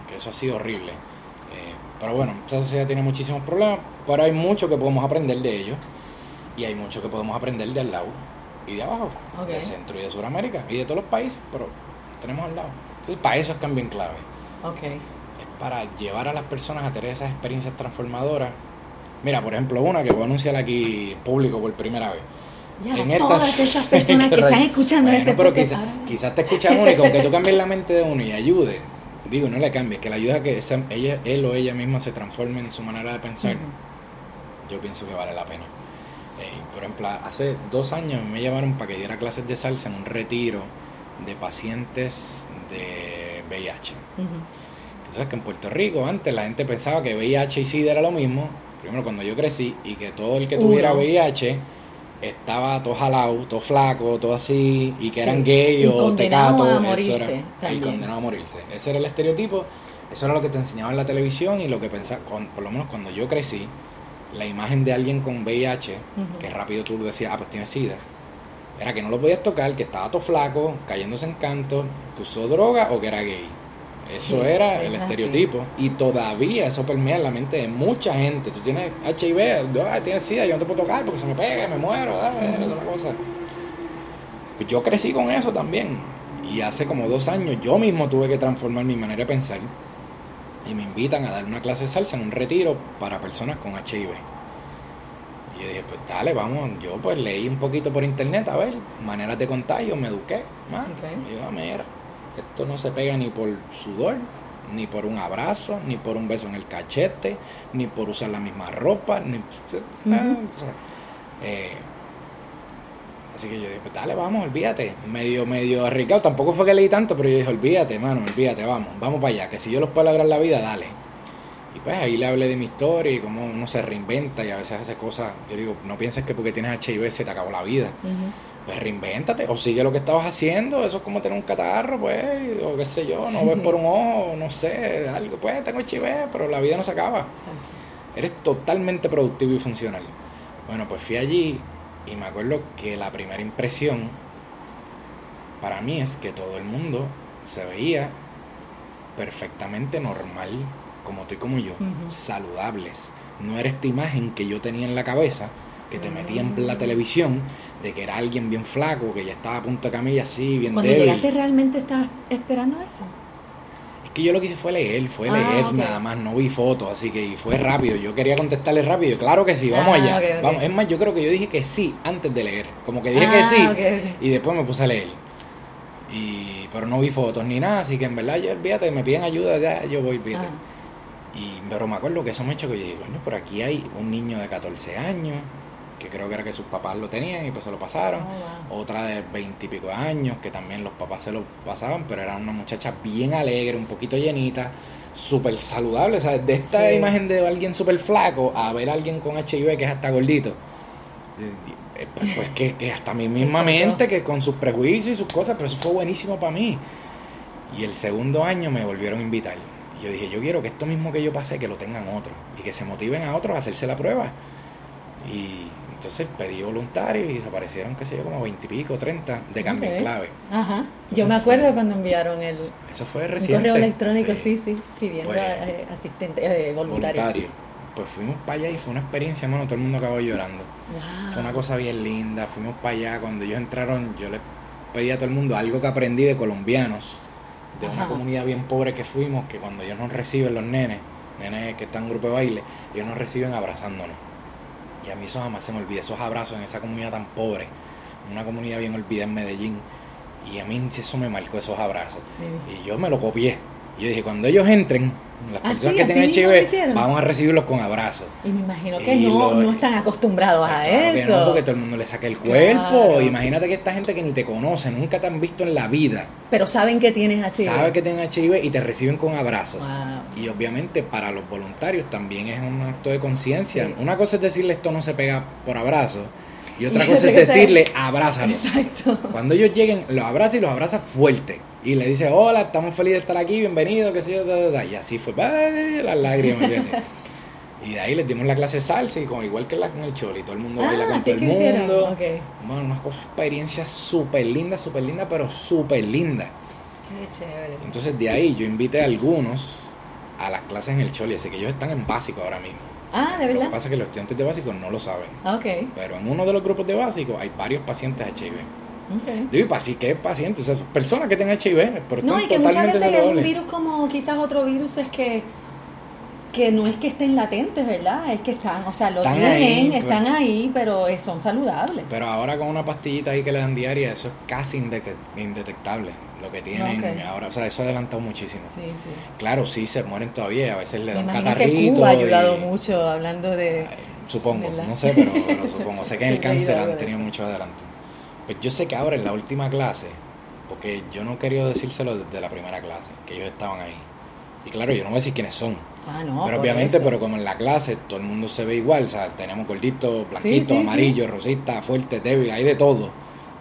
que eso ha sido horrible. Eh, pero bueno, esta sociedad tiene muchísimos problemas, pero hay mucho que podemos aprender de ellos y hay mucho que podemos aprender del lado y de abajo, del centro y de Sudamérica y de todos los países, pero tenemos al lado. Entonces, para eso es cambio en clave. Okay. Es para llevar a las personas a tener esas experiencias transformadoras. Mira, por ejemplo, una que voy a anunciar aquí público por primera vez. Ya, en todas esas personas que <laughs> están escuchando este pero quizás, te escuchan uno y con que tú cambies la mente de uno y ayude, digo, no le cambies, que la ayuda a que ella, él o ella misma se transforme en su manera de pensar, yo pienso que vale la pena. Eh, por ejemplo, hace dos años me llevaron para que diera clases de salsa en un retiro de pacientes de VIH. Entonces, que en Puerto Rico antes la gente pensaba que VIH y SIDA era lo mismo, primero cuando yo crecí, y que todo el que tuviera VIH estaba todo jalado, todo flaco, todo así, y que eran gay o tecato, eso era, y condenado a morirse. Ese era el estereotipo, eso era lo que te enseñaba en la televisión y lo que pensaba, por lo menos cuando yo crecí, la imagen de alguien con VIH, que rápido tú decías, ah, pues tiene SIDA era que no lo podías tocar, que estaba todo flaco, cayéndose en canto, que usó droga o que era gay. Eso era el estereotipo. Y todavía eso permea en la mente de mucha gente. Tú tienes HIV, ah, tienes SIDA, yo no te puedo tocar porque se me pega, me muero, ah, es una cosa. Pues yo crecí con eso también. Y hace como dos años yo mismo tuve que transformar mi manera de pensar. Y me invitan a dar una clase de salsa en un retiro para personas con HIV. Y yo dije, pues dale, vamos. Yo pues leí un poquito por internet, a ver, maneras de contagio, me eduqué más. Y yo, ah, mira, esto no se pega ni por sudor, ni por un abrazo, ni por un beso en el cachete, ni por usar la misma ropa, ni... Eh, así que yo dije, pues dale, vamos, olvídate. Medio, medio arriesgado. Tampoco fue que leí tanto, pero yo dije, olvídate, mano, olvídate, vamos, vamos para allá. Que si yo los puedo lograr la vida, dale pues ahí le hablé de mi historia y cómo uno se reinventa y a veces hace cosas. Yo digo, no pienses que porque tienes HIV se te acabó la vida. Pues reinvéntate o sigue lo que estabas haciendo. Eso es como tener un catarro, pues, o qué sé yo, no ves por un ojo, no sé, algo. Pues tengo HIV, pero la vida no se acaba. Eres totalmente productivo y funcional. Bueno, pues fui allí y me acuerdo que la primera impresión para mí es que todo el mundo se veía perfectamente normal como tú y como yo, saludables. No era esta imagen que yo tenía en la cabeza, que te metía en la televisión, de que era alguien bien flaco, que ya estaba a punto de camilla así, bien Cuando llegaste realmente estabas esperando eso? Es que yo lo que hice fue leer, fue ah, leer nada más, no vi fotos, así que fue rápido. Yo quería contestarle rápido, claro que sí, vamos ah, allá. Vamos. Es más, yo creo que yo dije que sí antes de leer, como que dije que ah, sí, y después me puse a leer. Y, pero no vi fotos ni nada, así que en verdad yo, olvídate, me piden ayuda, ya yo voy, fíjate. Y, pero me acuerdo que eso me hecho que yo digo, bueno, por aquí hay un niño de 14 años, que creo que era que sus papás lo tenían y pues se lo pasaron. Oh, Otra de 20 y pico años, que también los papás se lo pasaban, pero era una muchacha bien alegre, un poquito llenita, súper saludable. O sea, de esta imagen de alguien súper flaco a ver a alguien con HIV que es hasta gordito. Eh, pues, pues que, que, hasta mi misma mente, que con sus prejuicios y sus cosas, pero eso fue buenísimo para mí. Y el segundo año me volvieron a invitar yo dije, yo quiero que esto mismo que yo pasé, que lo tengan otros y que se motiven a otros a hacerse la prueba. Y entonces pedí voluntarios y desaparecieron, qué sé yo, como veintipico, treinta de cambio en clave. Ajá. yo me acuerdo cuando enviaron el Eso fue reciente. correo electrónico, sí, sí, pidiendo pues, eh, asistente, eh, voluntario. voluntario. Pues fuimos para allá y fue una experiencia, hermano, todo el mundo acabó llorando. Fue una cosa bien linda, fuimos para allá, cuando ellos entraron, yo les pedí a todo el mundo algo que aprendí de colombianos de una comunidad bien pobre que fuimos, que cuando ellos nos reciben, los nenes, nenes que están en grupo de baile, ellos nos reciben abrazándonos. Y a mí eso jamás se me olvida, esos abrazos en esa comunidad tan pobre, una comunidad bien olvidada en Medellín. Y a mí eso me marcó esos abrazos. Y yo me lo copié. Yo dije, cuando ellos entren, las ah, personas que tienen HIV, vamos a recibirlos con abrazos. Y me imagino que no, no están acostumbrados a eso. no, porque todo el mundo le saca el cuerpo. Imagínate que esta gente que ni te conoce, nunca te han visto en la vida. Pero saben que tienes HIV. Saben que tienes HIV y te reciben con abrazos. Y obviamente para los voluntarios también es un acto de conciencia. Una cosa es decirle esto no se pega por abrazo. Y otra <laughs> cosa es decirle, abrázalo. Exacto. Cuando ellos lleguen, los abraza y los abraza fuerte Y le dice, hola, estamos felices de estar aquí, bienvenido, qué sé yo, y así fue, las lágrimas, Y de ahí les dimos la clase de salsa y como igual que la, con el choli, todo el mundo baila ah, con todo el mundo. Okay. Bueno, una experiencia súper linda, súper linda, pero súper linda. Qué chévere. Entonces de ahí yo invité a algunos a las clases en el choli, así que ellos están en básico ahora mismo. Ah, ¿de verdad? Lo que pasa es que los estudiantes de básico no lo saben. Ok. Pero en uno de los grupos de básico hay varios pacientes HIV. Okay. Digo, ¿y para qué pacientes? O sea, personas que tengan HIV, pero No, y que muchas veces es un virus como quizás otro virus es que que no es que estén latentes, ¿verdad? Es que están, o sea, lo tienen, pues. están ahí, pero son saludables. Pero ahora con una pastillita ahí que le dan diaria, eso es casi indetectable lo que tienen ahora. O sea, eso ha adelantado muchísimo. Sí, sí. Claro, sí, se mueren todavía, a veces le dan catarrito. Que Cuba ha ayudado mucho hablando de... supongo, no sé, pero, supongo. <laughs> sé que en el cáncer han tenido mucho adelanto. Pues yo sé que ahora en la última clase, porque yo no quería decírselo desde la primera clase, que ellos estaban ahí. Y claro, yo no voy a decir quiénes son Ah, no, pero obviamente, pero como en la clase todo el mundo se ve igual, o sea, tenemos gordito, blanquito, amarillo, rosita, fuerte, débil, hay de todo.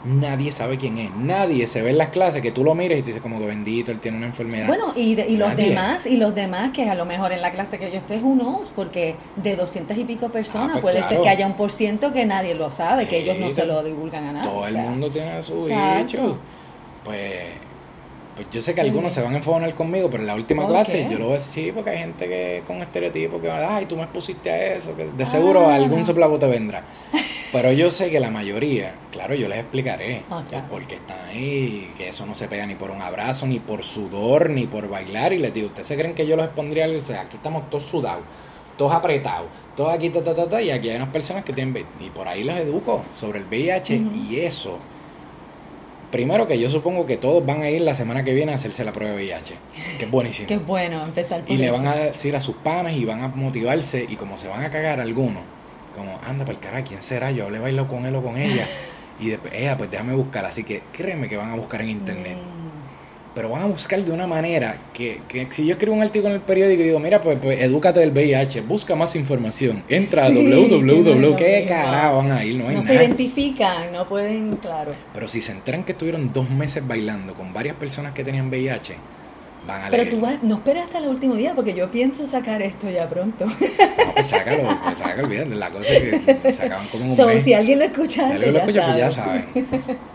Nadie sabe quién es, nadie se ve en las clases que tú lo mires y tú dices como que bendito, él tiene una enfermedad. Bueno, y, y los demás, y los demás que a lo mejor en la clase que yo esté es unos, porque de doscientas y pico personas ah, pues puede ser que haya un por ciento que nadie lo sabe, que ellos no se lo divulgan a nadie. Todo el mundo tiene su bicho. Pues pues yo sé que algunos se van a enfocar conmigo, pero en la última clase yo lo voy a decir porque hay gente que con estereotipos que ay, tú me expusiste a eso, que de seguro ah. algún soplabo te vendrá. Pero yo sé que la mayoría, claro, yo les explicaré por qué están ahí, que eso no se pega ni por un abrazo, ni por sudor, ni por bailar. Y les digo, ¿ustedes se creen que yo los expondría? O sea, aquí estamos todos sudados, todos apretados, todos aquí, ta, ta, ta, ta, y aquí hay unas personas que tienen, y por ahí los educo sobre el VIH, y eso Primero que yo supongo que todos van a ir la semana que viene a hacerse la prueba de VIH, que es buenísimo. <laughs> Qué bueno empezar por Y le van a decir a sus panas y van a motivarse y como se van a cagar algunos, como, anda para el carajo, ¿quién será? Yo le bailo con él o con ella. <laughs> y después, ella, pues déjame buscar. Así que créeme que van a buscar en internet. Mm pero van a buscar de una manera que, que, si yo escribo un artículo en el periódico y digo, mira, pues, pues edúcate del VIH, busca más información, entra a www, ¿qué carajo van a ir? No, se identifican, no pueden, claro. Pero si se enteran que estuvieron dos meses bailando con varias personas que tenían VIH, van a Pero tú vas, no esperes hasta el último día, porque yo pienso sacar esto ya pronto. No, pues sácalo, pues sácalo, olvídate, la cosa es que se acaban como un so, si alguien lo escucha, si alguien lo escucha, pues ya saben.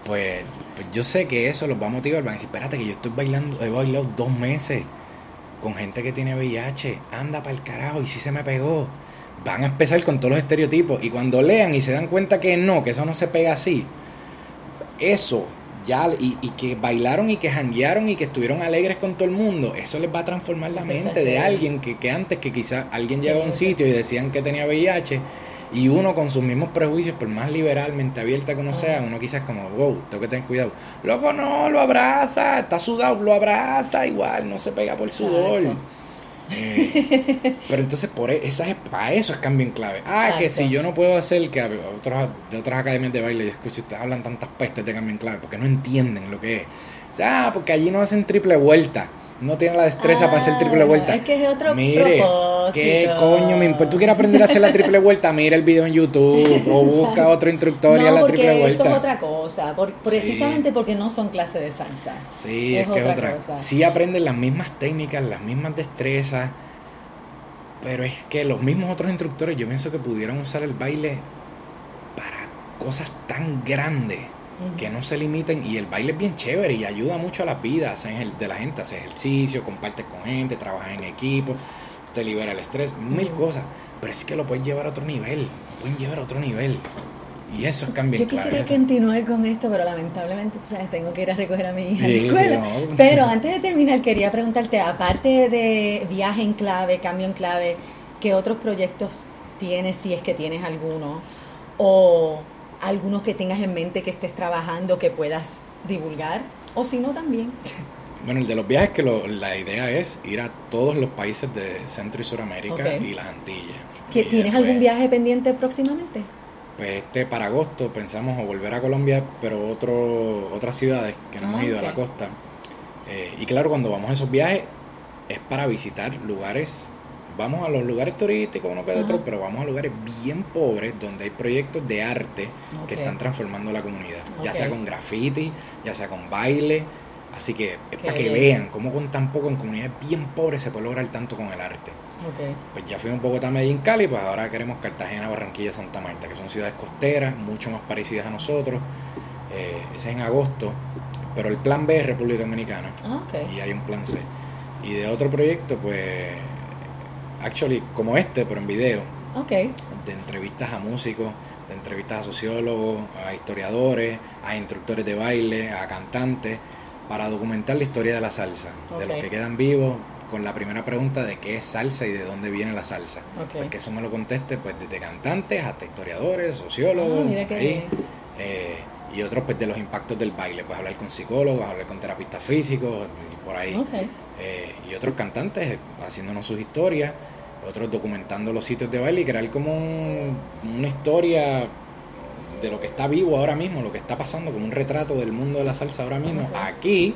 Pues pues yo sé que eso los va a motivar. Van a decir, espérate que yo estoy bailando, he bailado dos meses con gente que tiene VIH. Anda para el carajo, y si se me pegó. Van a empezar con todos los estereotipos. Y cuando lean y se dan cuenta que no, que eso no se pega así, eso ya, y, que bailaron y que janguearon y que estuvieron alegres con todo el mundo, eso les va a transformar la mente de alguien que, que antes que quizás alguien llegó a un sitio y decían que tenía VIH y uno con sus mismos prejuicios, por más liberalmente abierta que uno sea, uno quizás como, wow, tengo que tener cuidado. Loco, no, lo abraza, está sudado, lo abraza igual, no se pega por sudor. <laughs> pero entonces por e, esa es, para eso es cambio en clave. Ah, que si yo no puedo hacer que otros, de otras academias de baile, escucho, ustedes hablan tantas pestes de cambio en clave porque no entienden lo que es. O sea, porque allí no hacen triple vuelta no tiene la destreza para hacer triple vuelta. Es que es otro Mire, ¿qué coño me importa? ¿Tú quieres aprender a hacer la triple vuelta? Mira el video en YouTube o <laughs> busca otro instructor y a la triple vuelta. Eso es otra cosa, precisamente porque no son clases de salsa. Sí, es, que es otra. Cosa. Sí aprenden las mismas técnicas, las mismas destrezas, pero es que los mismos otros instructores yo pienso que pudieron usar el baile para cosas tan grandes que no se limiten y el baile es bien chévere y ayuda mucho a las vidas de la gente, haces ejercicio, compartes con gente, trabajas en equipo, te libera el estrés, mil cosas, pero es que lo puedes llevar a otro nivel, lo pueden llevar a otro nivel. Y eso es cambiar. Yo quisiera continuar con esto, pero lamentablemente ¿sabes? tengo que ir a recoger a mi hija a la escuela. Pero antes de terminar, quería preguntarte, aparte de viaje en clave, cambio en clave, ¿qué otros proyectos tienes, si es que tienes alguno? O algunos que tengas en mente que estés trabajando que puedas divulgar o si no también. <laughs> Bueno, el de los viajes que la idea es ir a todos los países de Centro y Suramérica y las Antillas. ¿Tienes algún viaje pendiente próximamente? Pues este para agosto pensamos o volver a Colombia, pero otro, otras ciudades que no hemos ah, ido a la costa. Eh, y claro, cuando vamos a esos viajes es para visitar lugares vamos a los lugares turísticos, uno que de otro, pero vamos a lugares bien pobres donde hay proyectos de arte que están transformando la comunidad, ya sea con graffiti, ya sea con baile, Así que es para que vean cómo con tan poco en comunidades bien pobres se puede lograr tanto con el arte. Pues ya fuimos un poco a Medellín, Cali, pues ahora queremos Cartagena, Barranquilla, Santa Marta, que son ciudades costeras, mucho más parecidas a nosotros. Eh, ese es en agosto, pero el plan B es República Dominicana. Ah, y hay un plan C. Y de otro proyecto, pues, actually, como este, pero en video. De entrevistas a músicos, de entrevistas a sociólogos, a historiadores, a instructores de baile, a cantantes para documentar la historia de la salsa, de los que quedan vivos, con la primera pregunta de qué es salsa y de dónde viene la salsa. Okay. Pues que eso me lo conteste pues desde cantantes hasta historiadores, sociólogos, ah, eh, y otros pues de los impactos del baile, pues hablar con psicólogos, hablar con terapistas físicos, por ahí, eh, y otros cantantes haciéndonos sus historias, otros documentando los sitios de baile y crear como una historia de lo que está vivo ahora mismo, lo que está pasando, como un retrato del mundo de la salsa ahora mismo, aquí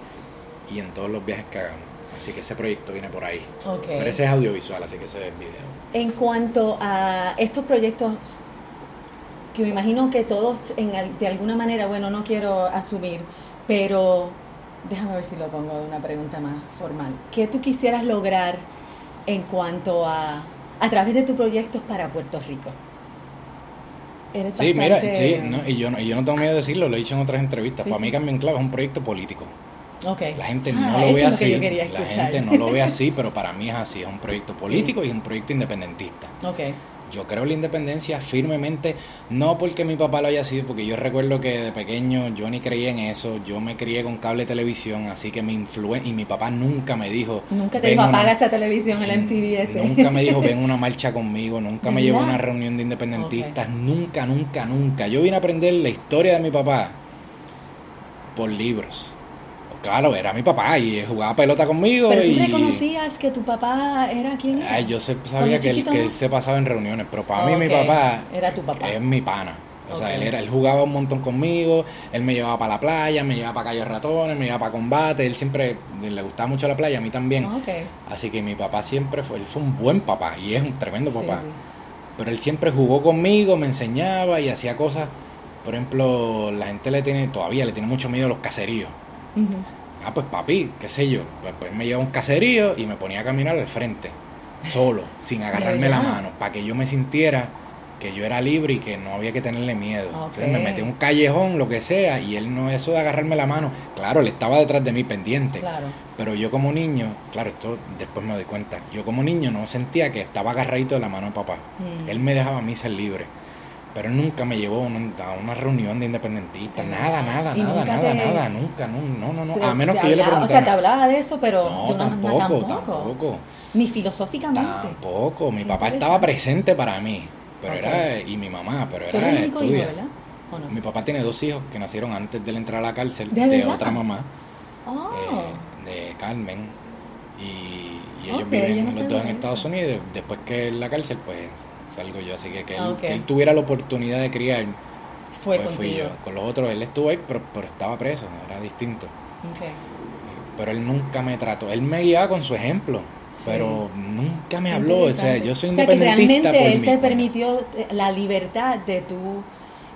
y en todos los viajes que hagamos. Así que ese proyecto viene por ahí. Pero ese es audiovisual, así que ese es video. En cuanto a estos proyectos, que me imagino que todos en, de alguna manera, bueno, no quiero asumir, pero déjame ver si lo pongo de una pregunta más formal. ¿Qué tú quisieras lograr en cuanto a, a través de tus proyectos para Puerto Rico? sí, mira, sí, y, yo, y yo no tengo miedo de decirlo, lo he dicho en otras entrevistas. Para mí Cambio Clave es un proyecto político. Okay. La gente ah, no lo ve así. La gente no lo ve así, pero para mí es así. Es un proyecto político y es un proyecto independentista. Okay. Yo creo en la independencia firmemente, no porque mi papá lo haya sido, porque yo recuerdo que de pequeño yo ni creía en eso, yo me crié con cable televisión, así que me influye, y mi papá nunca me dijo... Nunca te dijo, apaga esa televisión, el MTV Nunca me dijo, <laughs> ven una marcha conmigo, nunca me llevó a una reunión de independentistas, nunca, nunca, nunca. Yo vine a aprender la historia de mi papá por libros Claro, era mi papá y jugaba pelota conmigo. ¿Pero tú reconocías que tu papá era quién Ay, yo sabía que él, se pasaba en reuniones, pero para mí mi papá... Era tu papá. Es mi pana. O sea, él, era, él jugaba un montón conmigo, él me llevaba para la playa, me llevaba para calles ratones, me llevaba para combate, él siempre le gustaba mucho la playa, a mí también. Así que mi papá siempre fue, él fue un buen papá y es un tremendo papá. Pero él siempre jugó conmigo, me enseñaba y hacía cosas. Por ejemplo, la gente le tiene, todavía le tiene mucho miedo a los caseríos. Ah, pues papi, qué sé yo. Pues, pues me lleva a un caserío y me ponía a caminar al frente, solo, <laughs> sin agarrarme la mano, para que yo me sintiera que yo era libre y que no había que tenerle miedo. Entonces me metí en un callejón, lo que sea, y él no eso de agarrarme la mano. Claro, él estaba detrás de mí pendiente. Claro. Pero yo como niño, claro, esto después me doy cuenta, yo como niño no sentía que estaba agarradito de la mano de papá. Mm. Él me dejaba a mí ser libre pero nunca me llevó a una, reunión de independentistas, nada, nada, nada, nada, nada, nunca, no, no, no, a menos que yo le preguntara. O sea, te hablaba de eso, pero no, tampoco, tampoco, Ni filosóficamente. Tampoco, mi papá estaba presente para mí, pero era, y mi mamá, pero era estudia. Mi papá tiene dos hijos que nacieron antes de él entrar a la cárcel, de, otra mamá, oh. eh, de Carmen, y, ellos viven los dos en Estados Unidos, después que en la cárcel, pues salgo yo. Así que que, él, tuviera la oportunidad de criar, fue pues fui yo. Con los otros, él estuvo ahí, pero, pero estaba preso, era distinto. Pero él nunca me trató, él me guiaba con su ejemplo. Pero nunca me habló, o sea, yo soy independentista. O realmente él te permitió la libertad de tú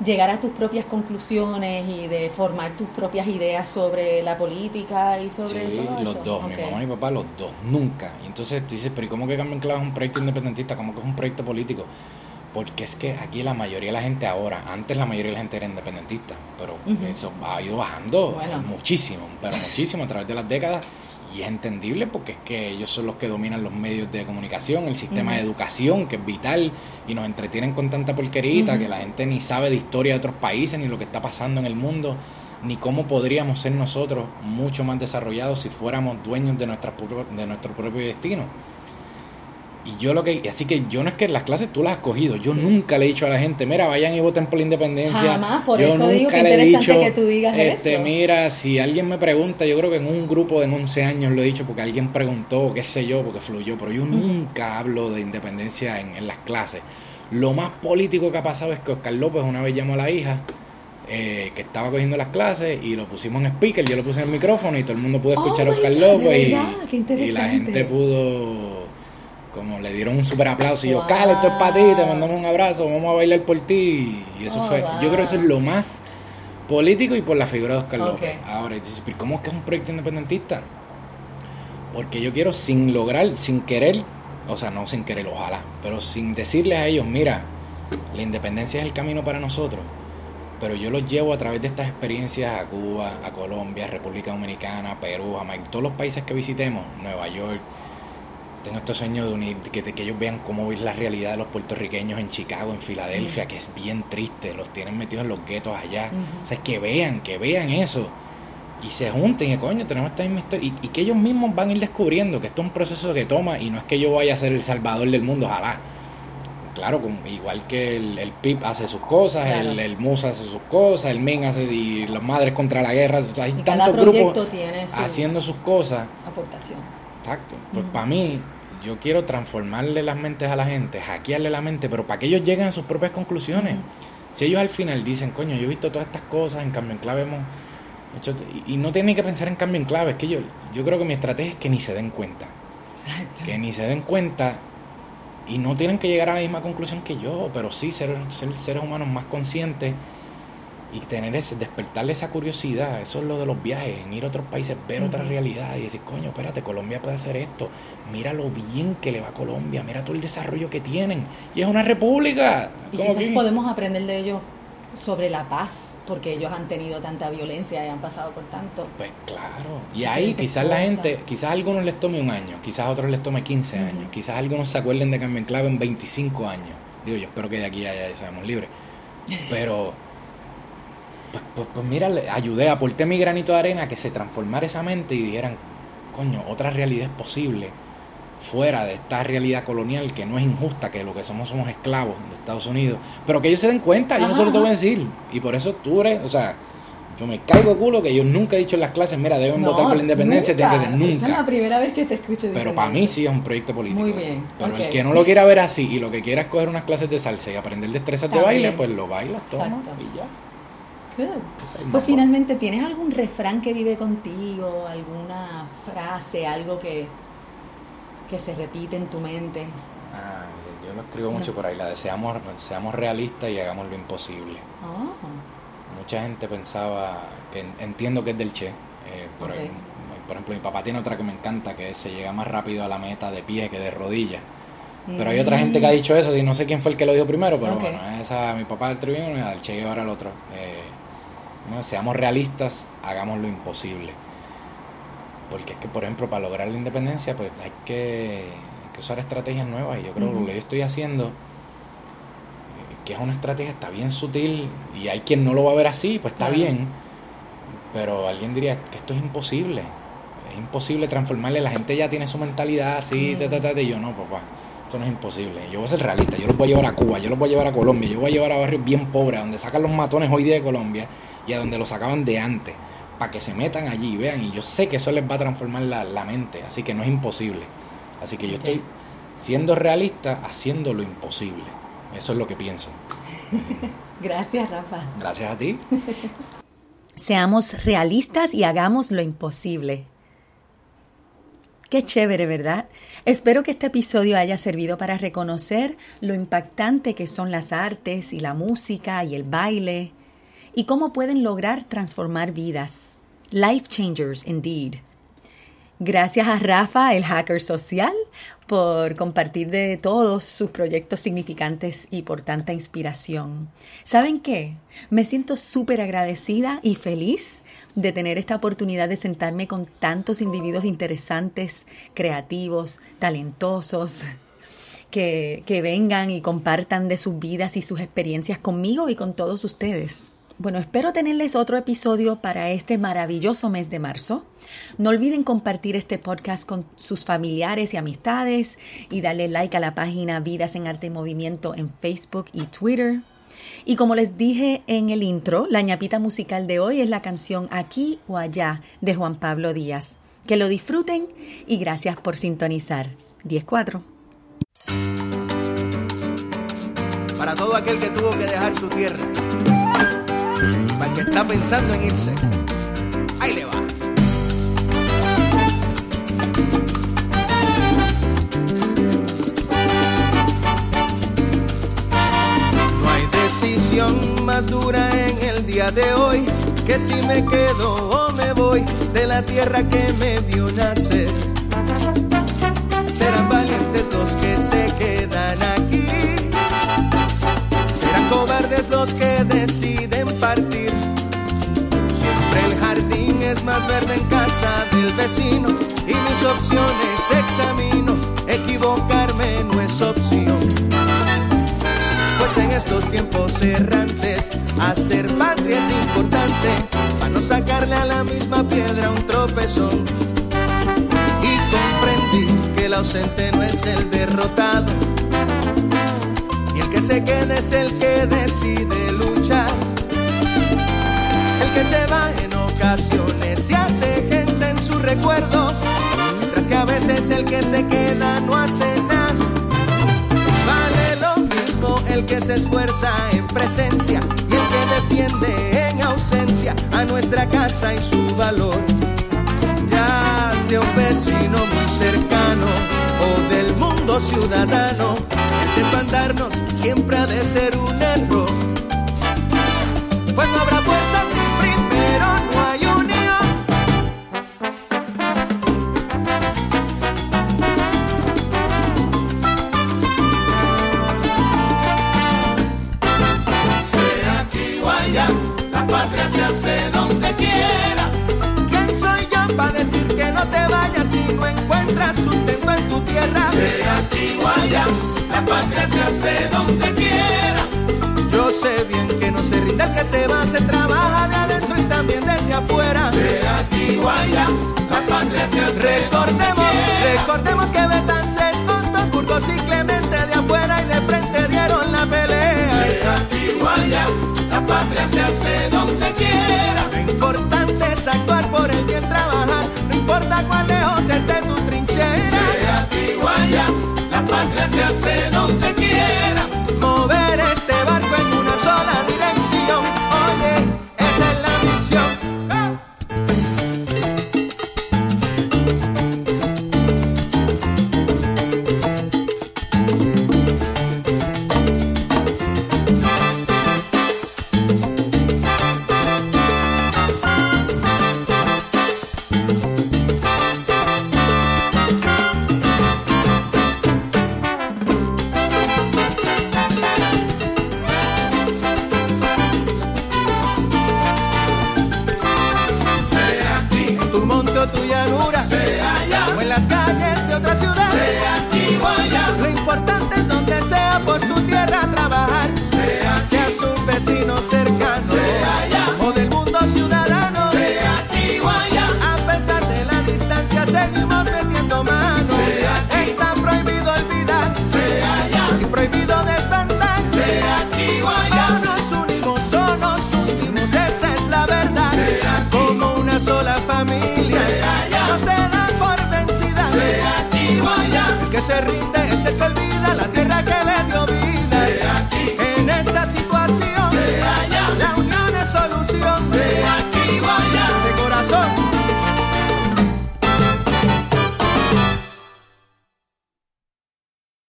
llegar a tus propias conclusiones y de formar tus propias ideas sobre la política y sobre sí, los dos, mi mamá y mi papá, los dos, nunca. Y entonces tú dices, pero ¿y cómo que Carmen Clave es un proyecto independentista? ¿Cómo que es un proyecto político? Porque es que aquí la mayoría de la gente ahora, antes la mayoría de la gente era independentista, pero eso ha ido bajando muchísimo, pero muchísimo a través de las décadas y es entendible porque es que ellos son los que dominan los medios de comunicación, el sistema de educación, que es vital, y nos entretienen con tanta porquerita que la gente ni sabe de historia de otros países, ni lo que está pasando en el mundo, ni cómo podríamos ser nosotros mucho más desarrollados si fuéramos dueños de, nuestra, de nuestro propio destino. Y yo lo que, así que yo no es que las clases tú las has cogido, yo nunca le he dicho a la gente, mira, vayan y voten por la independencia. Jamás, por eso digo que interesante que tú digas este, eso. Mira, si alguien me pregunta, yo creo que en un grupo de 11 años lo he dicho porque alguien preguntó, qué sé yo, porque fluyó, pero yo nunca hablo de independencia en, en, las clases. Lo más político que ha pasado es que Oscar López una vez llamó a la hija. Eh, que estaba cogiendo las clases y lo pusimos en speaker, yo lo puse en el micrófono y todo el mundo pudo escuchar a oh Oscar López y la gente pudo como le dieron un super aplauso y yo, Cale, esto es para ti, te mandamos un abrazo, vamos a bailar por ti. Y eso oh, fue, yo creo que eso es lo más político y por la figura de Oscar López. Ahora, dices, pero ¿cómo es que es un proyecto independentista? Porque yo quiero sin lograr, sin querer, o sea, no sin querer, ojalá, pero sin decirles a ellos, mira, la independencia es el camino para nosotros, pero yo los llevo a través de estas experiencias a Cuba, a Colombia, República Dominicana, Perú, Jamaica, todos los países que visitemos, Nueva York. Tengo este sueño de unir, que, que ellos vean cómo es la realidad de los puertorriqueños en Chicago, en Filadelfia, que es bien triste, los tienen metidos en los guetos allá. O sea, que vean, que vean eso. Y se junten y coño, tenemos esta misma historia. Y, que ellos mismos van a ir descubriendo que esto es un proceso que toma y no es que yo vaya a ser el salvador del mundo, ojalá claro, igual que el, el PIB hace sus cosas, el, el MUSA hace sus cosas, el MEN hace y las madres contra la guerra, hay tantos grupos haciendo sus cosas. Aportación. Exacto. Pues para mí, yo quiero transformarle las mentes a la gente, hackearle la mente, pero para que ellos lleguen a sus propias conclusiones. Si ellos al final dicen, coño, yo he visto todas estas cosas, en cambio en clave hemos hecho, y, no tienen que pensar en cambio en clave, es que yo, yo creo que mi estrategia es que ni se den cuenta. Exacto. Que ni se den cuenta y no tienen que llegar a la misma conclusión que yo, pero sí ser, seres humanos más conscientes y tener ese, despertarle esa curiosidad, eso es lo de los viajes, en ir a otros países, ver otra realidad y decir, coño, espérate, Colombia puede hacer esto, mira lo bien que le va a Colombia, mira todo el desarrollo que tienen, y es una república. Y quizás podemos aprender de ellos sobre la paz, porque ellos han tenido tanta violencia y han pasado por tanto. Pues claro, y ahí quizás la gente, quizás a algunos les tome un año, quizás a otros les tome 15 años, quizás algunos se acuerden de Cambio en Clave en 25 años. Digo, yo espero que de aquí ya seamos libres. Pero, pues, pues, pues mira, ayudé, aporté mi granito de arena a que se transformara esa mente y dijeran, coño, otra realidad es posible fuera de esta realidad colonial que no es injusta, que lo que somos somos esclavos de Estados Unidos, pero que ellos se den cuenta, yo no se lo tengo que decir. Y por eso tú eres, o sea, yo me caigo culo que yo nunca he dicho en las clases, mira, deben votar por la independencia, nunca. nunca. es la primera vez que te escucho. Pero para mí sí es un proyecto político. Muy bien. Pero el que no lo quiera ver así y lo que quiera es coger unas clases de salsa y aprender destrezas de baile, pues lo bailas, toma y ya. Pues finalmente, ¿tienes algún refrán que vive contigo? ¿Alguna frase, algo que, que se repite en tu mente? Ah, yo lo escribo mucho por ahí, la deseamos seamos realistas y hagamos lo imposible. Oh. Mucha gente pensaba, que entiendo que es del Che, eh, por, ejemplo mi papá tiene otra que me encanta, que se llega más rápido a la meta de pie que de rodillas. Pero hay otra gente que ha mm. dicho eso, y no sé quién fue el que lo dijo primero, pero bueno, esa, mi papá del tribuno y el Che Guevara el otro. Eh, no, seamos realistas, hagamos lo imposible. Porque es que, por ejemplo, para lograr la independencia, pues hay que, usar estrategias nuevas. Y yo creo que lo que yo estoy haciendo, que es una estrategia, está bien sutil. Y hay quien no lo va a ver así, pues está bien. Pero alguien diría que esto es imposible. Es imposible transformarle. La gente ya tiene su mentalidad así, uh y yo no, papá. Esto no es imposible. Yo voy a ser realista. Yo los voy a llevar a Cuba, yo los voy a llevar a Colombia, yo voy a llevar a barrios bien pobres, donde sacan los matones hoy día de Colombia y a donde los sacaban de antes para que se metan allí y vean. Y yo sé que eso les va a transformar la, mente, así que no es imposible. Así que yo estoy siendo realista, haciendo lo imposible. Eso es lo que pienso. <laughs> Gracias, Rafa. Gracias a ti. <laughs> Seamos realistas y hagamos lo imposible. Qué chévere, ¿verdad? Espero que este episodio haya servido para reconocer lo impactante que son las artes y la música y el baile y cómo pueden lograr transformar vidas. Life changers indeed. Gracias a Rafa, el hacker social, por compartir de todos sus proyectos significantes y por tanta inspiración. ¿Saben qué? Me siento súper agradecida y feliz de tener esta oportunidad de sentarme con tantos individuos interesantes, creativos, talentosos, que, que vengan y compartan de sus vidas y sus experiencias conmigo y con todos ustedes. Bueno, espero tenerles otro episodio para este maravilloso mes de marzo. No olviden compartir este podcast con sus familiares y amistades y darle like a la página Vidas en Arte y Movimiento en Facebook y Twitter. Y como les dije en el intro, la ñapita musical de hoy es la canción Aquí o Allá de Juan Pablo Díaz. Que lo disfruten y gracias por sintonizar. 10-4. Para todo aquel que tuvo que dejar su tierra para el que está pensando en irse. Ahí le va. No hay decisión más dura en el día de hoy, que si me quedo o me voy de la tierra que me vio nacer. Serán valientes los que se quedan aquí, serán cobardes los que deciden jardín es más verde en casa del vecino y mis opciones examino, equivocarme no es opción pues en estos tiempos errantes, hacer patria es importante, para no sacarle a la misma piedra un tropezón. Y comprendí que el ausente no es el derrotado, y el que se queda es el que decide luchar. El que se va en ocasiones y hace gente en su recuerdo, mientras que a veces el que se queda no hace nada el que se esfuerza en presencia y el que defiende en ausencia a nuestra casa y su valor. Ya sea un vecino muy cercano o del mundo ciudadano, el desbandarnos siempre ha de ser un error.